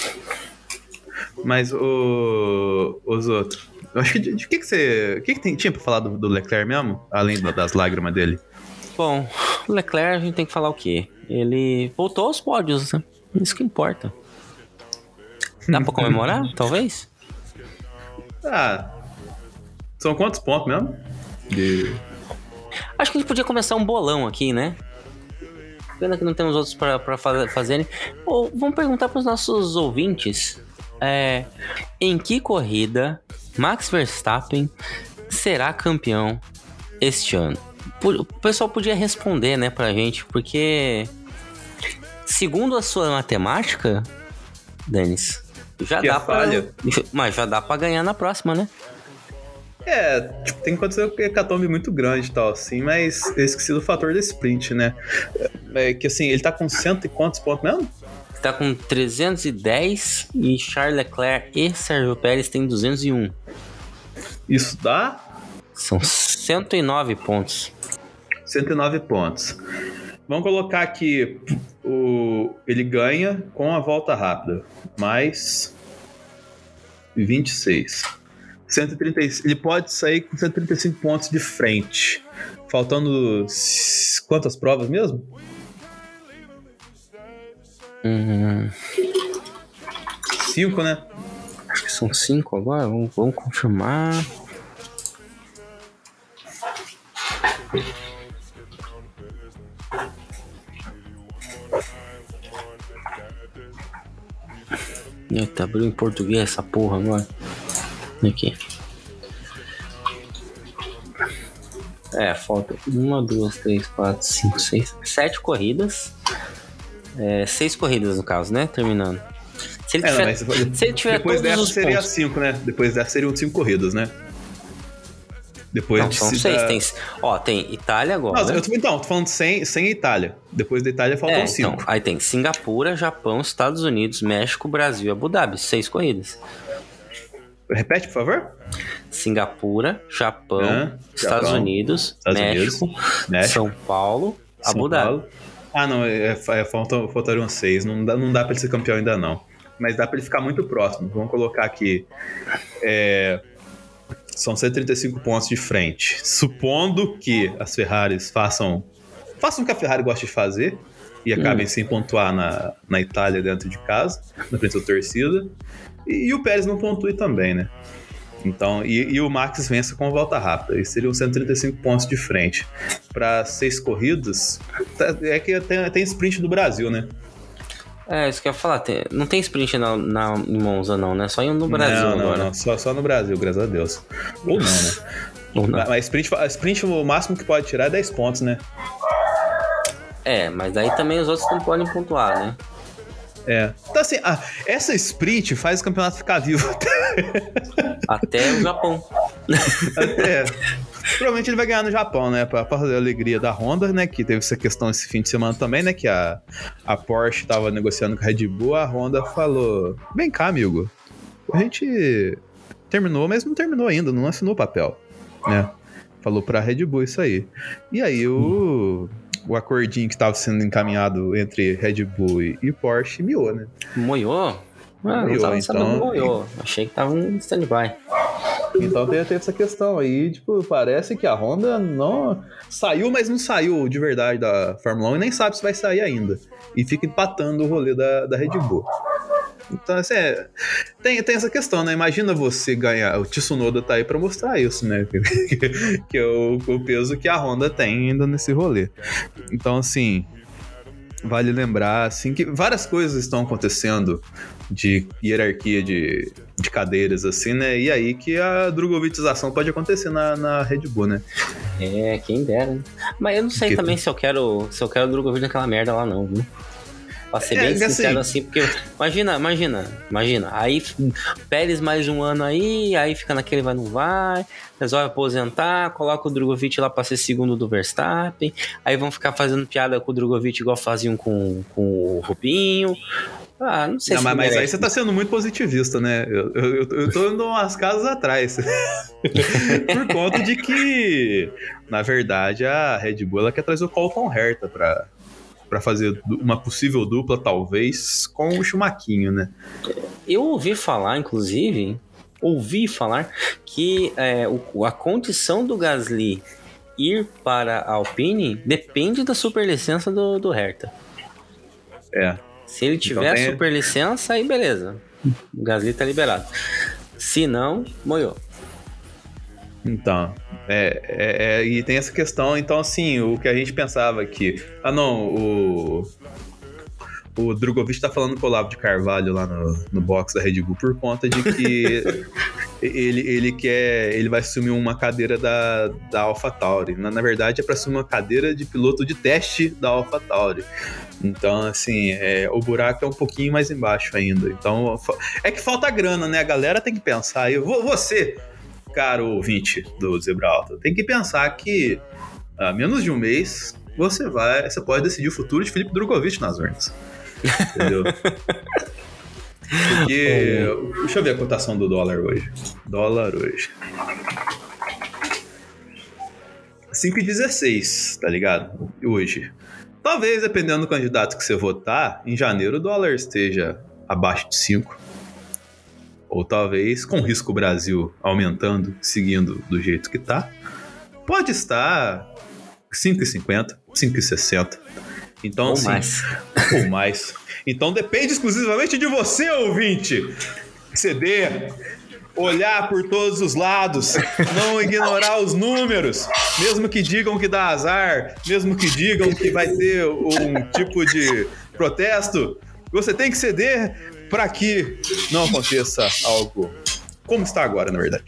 Mas o, os outros. Eu acho que de, de que, que você. O que, que tem, tinha pra falar do, do Leclerc mesmo? Além da- das lágrimas dele? Bom, o Leclerc a gente tem que falar o quê? Ele voltou aos pódios, né? Isso que importa. Dá pra comemorar, [LAUGHS] talvez? Ah. São quantos pontos mesmo? De... Acho que a gente podia começar um bolão aqui, né? Pena que não temos outros fa- fazerem. Ou vamos perguntar pros nossos ouvintes: é, em que corrida Max Verstappen será campeão este ano? O pessoal podia responder, né, pra gente, porque segundo a sua matemática, Denis, já Que é dá pra. falha. Mas já dá pra ganhar na próxima, né? É, tipo, tem que acontecer um hecatombe muito grande e tal, assim, mas eu esqueci do fator da sprint, né? É que assim, ele tá com cento e quantos pontos mesmo? Tá com 310 e Charles Leclerc e Sérgio Pérez tem 201. Isso dá São 109 pontos. 109 pontos. Vamos colocar aqui o ele ganha com a volta rápida, mais 26. 136. Ele pode sair com 135 pontos de frente. Faltando quantas provas mesmo? Hum, Cinco, né? acho que são 5 agora. Vamos, vamos confirmar. Eita, abriu em português essa porra agora. Aqui. É, falta uma, duas, três, quatro, cinco, seis, sete corridas. É, seis corridas no caso, né? Terminando. Se ele É, não, tiver, mas se ele tiver depois dessa seria pontos. cinco, né? Depois dessa seriam cinco corridas, né? Depois Não, de são se seis. dar- Tem, ó, tem Itália agora. Não, eu tô, então, tô falando sem, sem Itália. Depois da Itália faltam É, cinco. então, aí tem Singapura, Japão, Estados Unidos, México, Brasil e Abu Dhabi. Seis corridas. Repete, por favor? Singapura, Japão, Hã? Estados Japão, Unidos, Estados México, Unidos, México, São Paulo, São Abu Dhabi. Paulo. Ah, não, é, é, faltam, faltariam seis. Não dá, não dá pra ele ser campeão ainda, não. Mas dá pra ele ficar muito próximo. Vamos colocar aqui. é, são 135 pontos de frente. Supondo que as Ferraris façam. Façam o que a Ferrari gosta de fazer. E acabem sem pontuar na, na Itália dentro de casa, na frente da torcida. E, e o Pérez não pontue também, né? Então, e, e o Max vença com a volta rápida. E seriam 135 pontos de frente. Para seis corridas, tá- é que tem, tem sprint do Brasil, né? É, isso que eu ia falar. tem- não tem sprint na, na, em Monza, não, né? Só no Brasil não, não, agora. não. Só, só no Brasil, graças a Deus. Ou não, né? [LAUGHS] Ou não. Mas sprint, a sprint, o máximo que pode tirar é 10 pontos, né? É, mas aí também os outros não podem pontuar, né? É. Então, assim, ah, essa sprint faz o campeonato ficar vivo. [LAUGHS] Até o Japão. [LAUGHS] É. Provavelmente ele vai ganhar no Japão, né? Pra, pra fazer a alegria da Honda, né? Que teve essa questão esse fim de semana também, né? Que a, a Porsche tava negociando com a Red Bull, a Honda falou: Vem cá, amigo. A gente terminou, mas não terminou ainda, não assinou o papel, né? Falou pra Red Bull isso aí. E aí o. O acordinho que estava sendo encaminhado entre Red Bull e, Porsche miou, né? Moiou? Ah, não tava sabendo então. moiou. Achei que tava em stand-by. Então tem, tem essa questão aí, tipo, parece que a Honda não saiu, mas não saiu de verdade da Fórmula 1 e nem sabe se vai sair ainda. E fica empatando o rolê da, da Red Bull. Então, assim, é, tem, tem essa questão, né? Imagina você ganhar. O Tsunoda tá aí pra mostrar isso, né? [LAUGHS] que, que é o, o peso que a Honda tem ainda nesse rolê. Então, assim. Vale lembrar, assim, que várias coisas estão acontecendo de hierarquia de, de cadeiras, assim, né? E aí que a drogovitização pode acontecer na, na Red Bull, né? É, quem dera. hein? Mas eu não sei Que- também se eu quero se eu quero o Drogovic naquela merda lá não, viu? Pra ser É, bem assim- sincero assim, porque imagina, imagina, imagina. Aí Pérez mais um ano aí, aí fica naquele vai não vai, resolve aposentar, coloca o Drogovic lá pra ser segundo do Verstappen, aí vão ficar fazendo piada com o Drogovic igual faziam com, com o Rubinho. Ah, não sei Não, se mas, mas aí você tá sendo muito positivista, né? Eu, eu, eu- eu tô indo umas casas atrás. [LAUGHS] Por conta de que, na verdade, a Red Bull ela quer trazer o Colton Herta pra, pra fazer uma possível dupla, talvez, com o Chumaquinho, né? Eu ouvi falar, inclusive, ouvi falar que é, o- a condição do Gasly ir para a Alpine depende da superlicença do, do Hertha. É. Se ele tiver tem- superlicença, aí beleza. O Gasly tá liberado. Se não, moiou. Então, é, é- é- e tem essa questão, então assim, o que a gente pensava que, ah não, o o Drogovic tá falando com o Olavo de Carvalho lá no, no box da Red Bull por conta de que [LAUGHS] ele, ele quer, ele vai assumir uma cadeira da, da AlphaTauri. Na, na verdade é para assumir uma cadeira de piloto de teste da AlphaTauri. Então, assim, é, o buraco é um pouquinho mais embaixo ainda. Então, é que falta grana, né? A galera tem que pensar. Eu, vo- você, caro ouvinte do Zebra Alta, tem que pensar que a menos de um mês você vai, você pode decidir o futuro de Felipe Drogovic nas urnas. Entendeu? [LAUGHS] Porque. Deixa eu ver a cotação do dólar hoje. Dólar hoje. 5,16, tá ligado? Hoje. Talvez, dependendo do candidato que você votar, em janeiro o dólar esteja abaixo de 5. Ou talvez, com o risco Brasil aumentando, seguindo do jeito que tá, pode estar 5,50, 5,60. Então, Ou assim, mais. [LAUGHS] ou mais. Então depende exclusivamente de você, ouvinte. Ceder, olhar por todos os lados, não ignorar os números, mesmo que digam que dá azar, mesmo que digam que vai ter um tipo de protesto, você tem que ceder para que não aconteça algo como está agora, na verdade.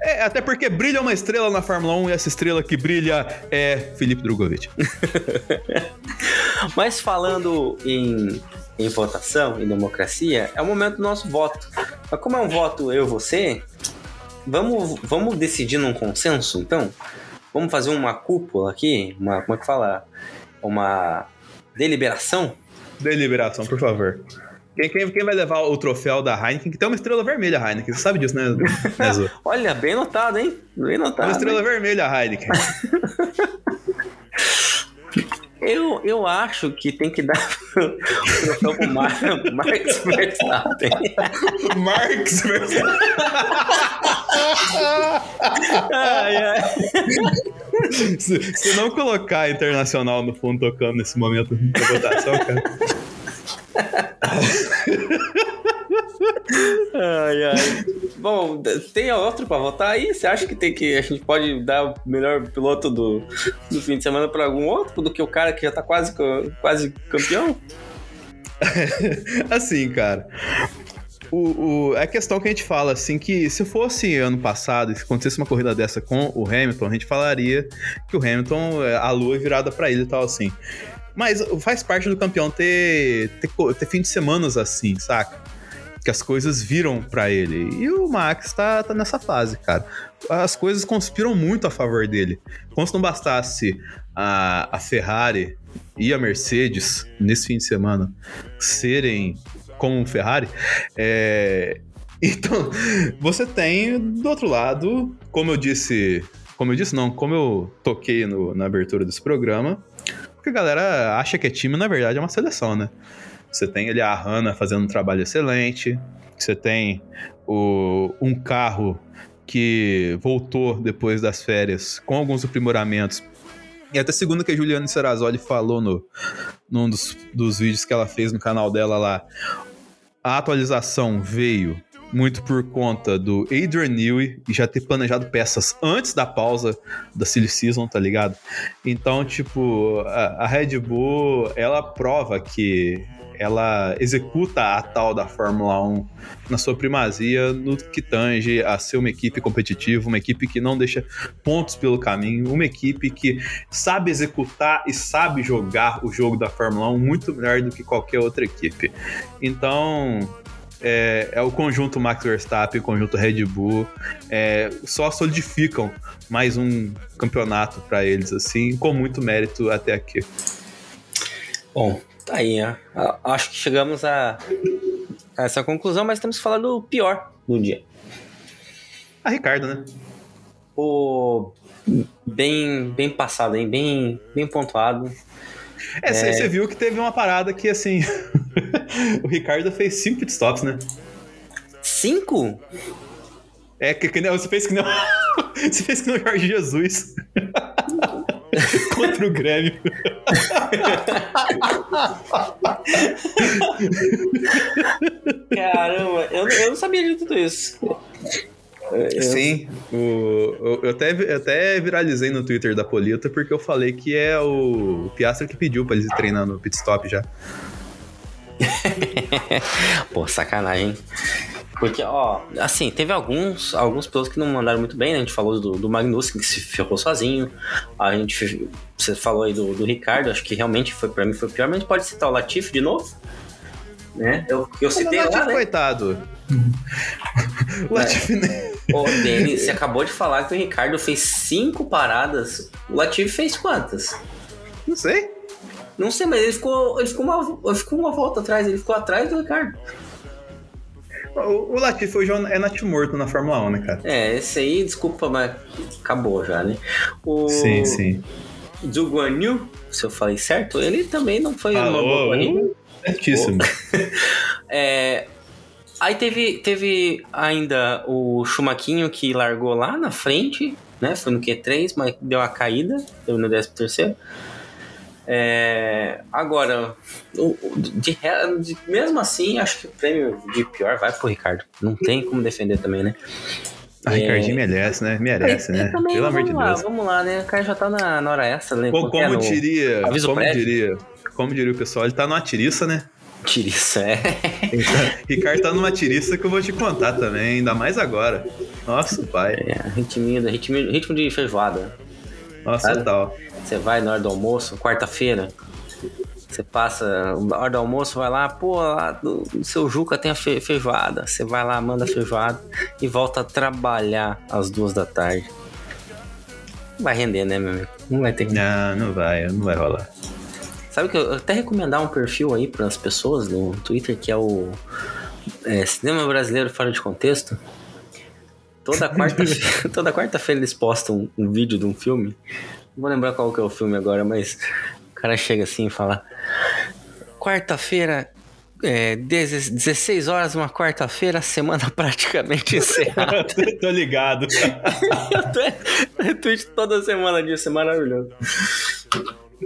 É, até porque brilha uma estrela na Fórmula 1 e essa estrela que brilha é Felipe Drogovic. [LAUGHS] Mas falando em, em votação, em democracia, é o momento do nosso voto. Mas como é um voto eu e você, vamos, vamos decidir num consenso, então? Vamos fazer uma cúpula aqui? Uma, como é que fala? Uma deliberação? Deliberação, por favor. Quem, quem, quem vai levar o troféu da Heineken, que tem uma estrela vermelha, Heineken. Você sabe disso, né, né? [LAUGHS] Olha, bem notado, hein? Bem Uma notado. estrela hein? vermelha, Heineken. [LAUGHS] Eu, eu acho que tem que dar o pro Mar Marcos Verstappen. Marx Verstappen. Ai, [LAUGHS] ai. se, se não colocar internacional no fundo tocando nesse momento da votação, cara. Ai, ai. Bom, tem outro pra votar aí? Você acha que tem que. A gente pode dar o melhor piloto do, do fim de semana pra algum outro do que o cara que já tá quase, quase campeão? [LAUGHS] Assim, cara. O, o, é a questão que a gente fala, assim, que se fosse ano passado se acontecesse uma corrida dessa com o Hamilton, a gente falaria que o Hamilton, é, a lua é virada pra ele e tal, assim. Mas faz parte do campeão ter, ter, ter fim de semanas assim, saca? Que as coisas viram pra ele. E o Max tá, tá nessa fase, cara. As coisas conspiram muito a favor dele. Como se não bastasse a, a Ferrari e a Mercedes nesse fim de semana serem como Ferrari, é, [LAUGHS] então você tem do outro lado, como eu disse, como eu disse não, como eu toquei no- na abertura desse programa, porque a galera acha que é time, na verdade é uma seleção, né? Você tem ali a Hanna fazendo um trabalho excelente, você tem o, um carro que voltou depois das férias com alguns aprimoramentos. E até segundo que a Juliana Serrazoli falou no, num dos, dos vídeos que ela fez no canal dela lá, a atualização veio muito por conta do Adrian Newey e já ter planejado peças antes da pausa da Silly Season, tá ligado? Então, tipo, a, a Red Bull, ela prova que ela executa a tal da Fórmula 1 na sua primazia no que tange a ser uma equipe competitiva, uma equipe que não deixa pontos pelo caminho, uma equipe que sabe executar e sabe jogar o jogo da Fórmula 1 muito melhor do que qualquer outra equipe. Então, é, é o conjunto Max Verstappen, o conjunto Red Bull, é, só solidificam mais um campeonato para eles, assim, com muito mérito até aqui. Bom, tá aí, né? Acho que chegamos a, a essa conclusão, mas temos que falar do pior do dia. A Ricardo, né? O bem, bem passado, hein? Bem, bem pontuado. É, você viu que teve uma parada que, assim, [LAUGHS] o Ricardo fez cinco pitstops, né? Cinco? É, que, que nem- você fez que não. [LAUGHS] Você fez que nem o Jorge Jesus. [LAUGHS] Contra o Grêmio. Caramba, eu, eu não sabia de tudo isso. Eu- Sim, o, eu, eu até, eu até viralizei no Twitter da Polita porque eu falei que é o, o Piastra que pediu pra eles treinar no pit stop já. [LAUGHS] Pô, sacanagem. Porque, ó, assim, teve alguns, alguns pilotos que não mandaram muito bem, né? A gente falou do, do Magnussen, que se ferrou sozinho. A gente, você falou aí do, do Ricardo, acho que realmente foi, pra mim, foi pior. Mas a gente pode citar o Latifi de novo? Né? Eu, eu citei o lá, Latifi, né? coitado. [LAUGHS] O Latifi, né? Ô, Denis, você acabou de falar que o Ricardo fez cinco paradas. O Latifi fez quantas? Não sei. Não sei, mas ele ficou, ele ficou, uma, ele ficou uma volta atrás, ele ficou atrás do Ricardo. O, o Latifi hoje é nat morto na Fórmula 1, né, cara? É, esse aí, desculpa, mas acabou já, né? O Sim, sim. Zhu Guan Yu, se eu falei certo, ele também não foi uma Alô, boa corrida. certíssimo. [LAUGHS] É, aí teve, teve ainda o Chumaquinho que largou lá na frente, né? Foi no Q3, mas deu a caída, deu no 13 terceiro. É, agora, de, de- mesmo assim, acho que o prêmio de pior vai pro Ricardo. Não tem como defender também, né? A Ricardinho merece, né? Merece, né? também, Pelo amor de lá, Deus. Vamos lá, né? O cara já tá na, na hora extra, né? Como, diria, aviso como diria, como diria o pessoal, ele tá numa tiriça, né? Tiriça, é. [LAUGHS] Ricardo tá numa tiriça que eu vou te contar também, ainda mais agora. Nossa, pai. é ritmo, ritmo, ritmo de feijoada. Nossa, total. Você vai na hora do almoço, quarta-feira. Você passa, na hora do almoço, vai lá, pô, lá do, do seu Juca tem a fe- feijoada. Você vai lá, manda a feijoada e volta a trabalhar às duas da tarde. Não vai render, né, meu amigo? Não vai ter. Não, não vai, não vai rolar. Sabe que eu eu até recomendar um perfil aí para as pessoas no Twitter que é o é, Cinema Brasileiro Fora de Contexto. Toda [LAUGHS] quarta [LAUGHS] toda quarta-feira eles postam um, um vídeo de um filme. Não vou lembrar qual que é o filme agora, mas o cara chega assim e fala: Quarta-feira, é, 16 horas, uma quarta-feira, semana [LAUGHS] praticamente encerrada. Tô ligado. Eu tweet toda semana disso, é maravilhoso.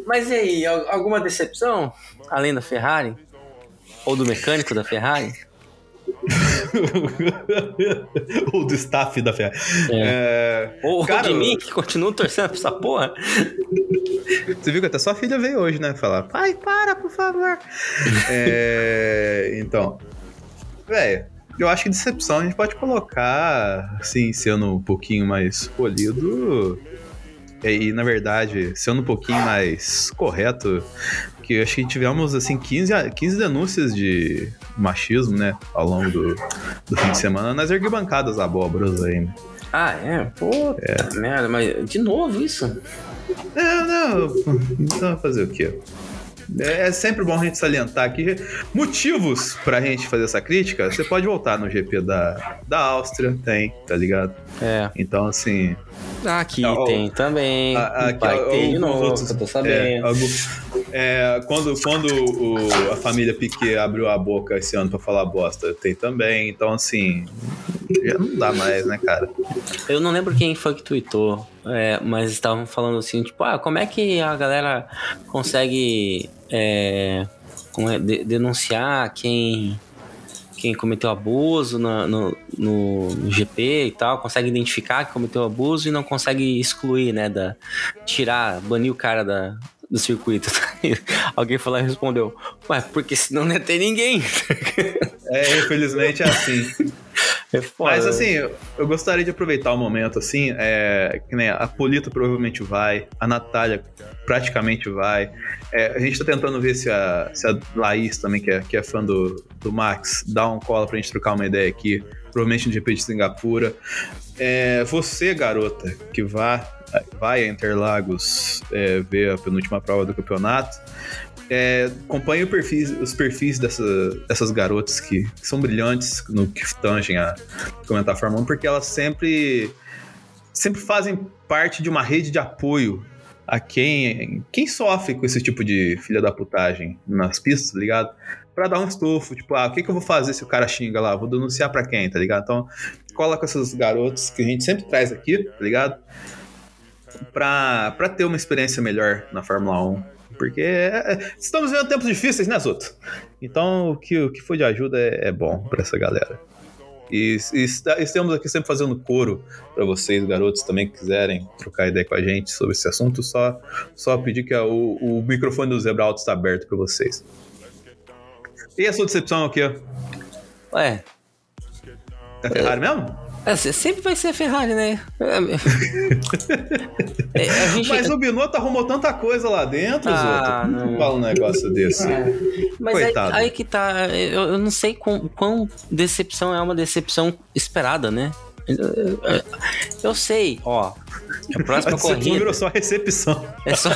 Mas e aí, al- alguma decepção? Além da Ferrari? Ou do mecânico da Ferrari? [LAUGHS] Ou do staff da Ferrari. É, Ou Cara, de mim, que continuo torcendo pra essa porra? Você viu que até sua filha veio hoje, né? Falar, pai, para, por favor. É, então, velho, eu acho que decepção a gente pode colocar, assim, sendo um pouquinho mais polido. E, e, na verdade, sendo um pouquinho mais correto, que eu acho que tivemos, assim, 15, a- 15 denúncias de machismo, né? Ao longo do, do fim de semana nas arquibancadas abóboras aí, né? Ah, é? Puta merda, mas de novo isso? Não, não. Então, fazer o quê? É é sempre bom a gente salientar aqui motivos pra gente fazer essa crítica. Você pode voltar no GP da, da Áustria, tem, tá ligado? É. Então, assim. Aqui Ó, tem também. a- aqui, vai ó, ter de novo, outros- eu tô É, sabendo. algo- é, quando quando o- a família Piquet abriu a boca esse ano pra falar bosta, tem também. Então, assim. Já não dá mais, né, cara? Eu não lembro quem foi que tweetou, é, mas estavam falando assim, tipo, ah, como é que a galera consegue é, é, de- denunciar quem quem cometeu abuso no, no, no GP e tal, consegue identificar que cometeu abuso e não consegue excluir, né? Da, tirar, banir o cara da, do circuito. [LAUGHS] Alguém falou e respondeu: Ué, porque senão não ia ter ninguém. É, infelizmente é assim. [LAUGHS] É foda, Mas né? assim, eu- eu gostaria de aproveitar o momento, assim, é, que nem a Polito provavelmente vai, a Natália praticamente vai. É, a gente tá tentando ver se a, se a Laís também, que é, que é fã do, do Max, dá um cola pra gente trocar uma ideia aqui, provavelmente no GP de Singapura. É, você, garota, que vá, vai a Interlagos é, ver a penúltima prova do campeonato, é, acompanhe perfis- os perfis dessa- dessas garotas que, que são brilhantes no que tangem a comentar a Fórmula 1, porque elas sempre, sempre fazem parte de uma rede de apoio a quem, quem sofre com esse tipo de filha da putagem nas pistas, tá ligado? Pra dar um estufo, tipo, ah, o que, que eu vou fazer se o cara xinga lá? Vou denunciar pra quem, tá ligado? Então, cola com essas garotas que a gente sempre traz aqui, tá ligado? Pra, pra ter uma experiência melhor na Fórmula 1. Porque é- é- estamos vivendo tempos difíceis, né, Zoto? Então, o que, o que for de ajuda é, é bom pra essa galera. E, e estamos aqui sempre fazendo coro pra vocês, garotos, também que quiserem trocar ideia com a gente sobre esse assunto. Só, só pedir que a- o, o microfone do Zebra Alto está aberto pra vocês. E a sua decepção o quê? Ué, É Ferrari mesmo? É, c- sempre vai ser a Ferrari, né? É, [LAUGHS] é, a gente, Mas o Binotto arrumou tanta coisa lá dentro, Ah, Zoto. Não fala um negócio desse. Mas aí, Coitado. aí que tá. Eu, eu não sei quão, quão decepção é uma decepção esperada, né? Eu, eu- eu sei, ó. A próxima corrida. virou só recepção. É só. [LAUGHS]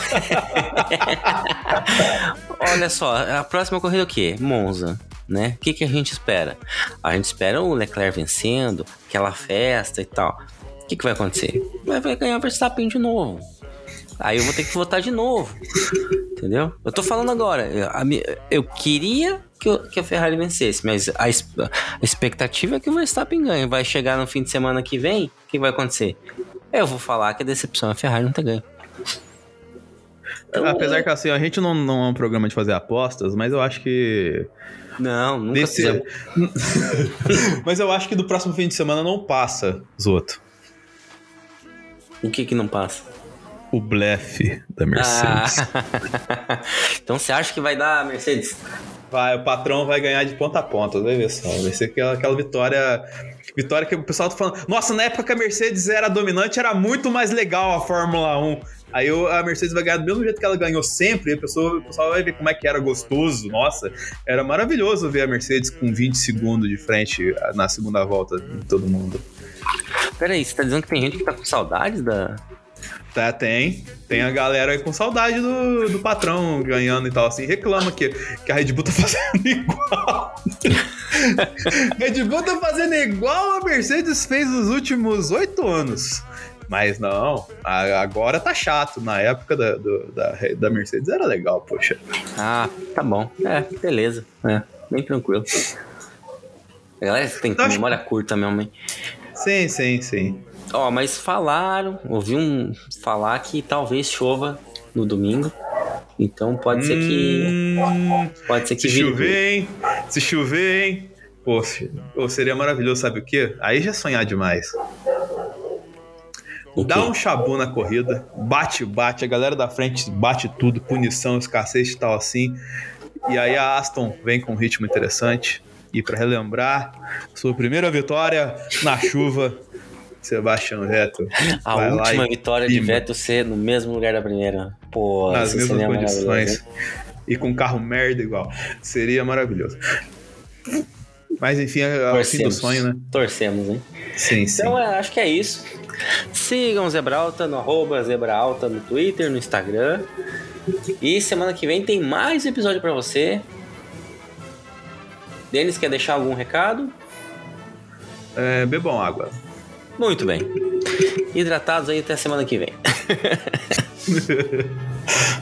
Olha só, a próxima corrida é o quê? Monza, né? O que, que a gente espera? A gente espera o Leclerc vencendo, aquela festa e tal. O que, que vai acontecer? Vai, ganhar o Verstappen de novo. Aí eu vou ter que votar de novo. Entendeu? Eu tô falando agora. eu- queria que, a Ferrari vencesse, mas a expectativa é que o Verstappen ganhe. Vai chegar no fim de semana que vem, o que vai acontecer? Eu vou falar que a decepção é a Ferrari não ter ganho. Então, Apesar que assim, a gente não, não é um programa de fazer apostas, mas eu acho que. Não, nunca Desse... [LAUGHS] mas eu acho que do próximo fim de semana não passa, Zoto. O que que não passa? O blefe da Mercedes. Ah. [LAUGHS] então você acha que vai dar a Mercedes? Vai, o patrão vai ganhar de ponta a ponta, vai ver só. Vai ser aquela, aquela vitória. Vitória que o pessoal tá falando. Nossa, na época que a Mercedes era dominante, era muito mais legal a Fórmula 1. Aí a Mercedes vai ganhar do mesmo jeito que ela ganhou sempre, a pessoa, o pessoal vai ver como é que era gostoso. Nossa, era maravilhoso ver a Mercedes com 20 segundos de frente ah, na segunda volta de todo mundo. Peraí, você tá dizendo que tem gente que tá com saudades da. Tá, tem. Tem a galera aí com saudade do, do patrão ganhando e tal, assim. Reclama que, que a Red Bull tá [LAUGHS] fazendo igual. [LAUGHS] Red Bull tá fazendo igual a Mercedes fez nos últimos oito anos. Mas não, agora tá chato. Na época da, do- da, da Mercedes era legal, poxa. Ah, tá bom. É, beleza. É, bem tranquilo. A galera tem acho- memória curta mesmo, hein? Sim, sim, sim. Ó, mas falaram, ouvi um falar que talvez chova no domingo. Então pode ser que. Hum, Pode ser que se vire. chover, hein? Se chover, hein? Pô, pô, seria maravilhoso, sabe o quê? Aí já é sonhar demais. Dá um chabu na corrida, bate, bate, a galera da frente bate tudo, punição, escassez e tal assim. E aí a Aston vem com um ritmo interessante. E pra relembrar, sua primeira vitória na chuva, Sebastian Vettel. A última vitória de Vettel ser no mesmo lugar da primeira. Pô, nas mesmas maravilhoso, condições. E com carro merda igual. Seria maravilhoso. Mas enfim, é, o fim do sonho, né? Torcemos, hein? Sim, sim. Então, é, acho que é isso. Sigam Zebralta no arroba Zebralta no Twitter, no Instagram. E semana que vem tem mais episódio pra você. Denis, quer deixar algum recado? É, bebam água. Muito bem. Hidratados aí até semana que vem. [LAUGHS]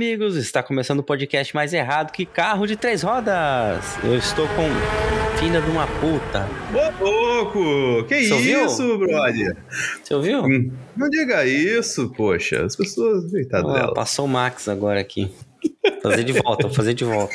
amigos! Está começando o podcast mais errado que carro de três rodas. Eu estou com filha de uma puta. Ô, louco! Que Você ouviu? isso, brother? Você ouviu? Hum, Não diga isso, poxa. As pessoas, coitado Ó, dela. passou o Max agora aqui. Fazer de volta, vou fazer de volta.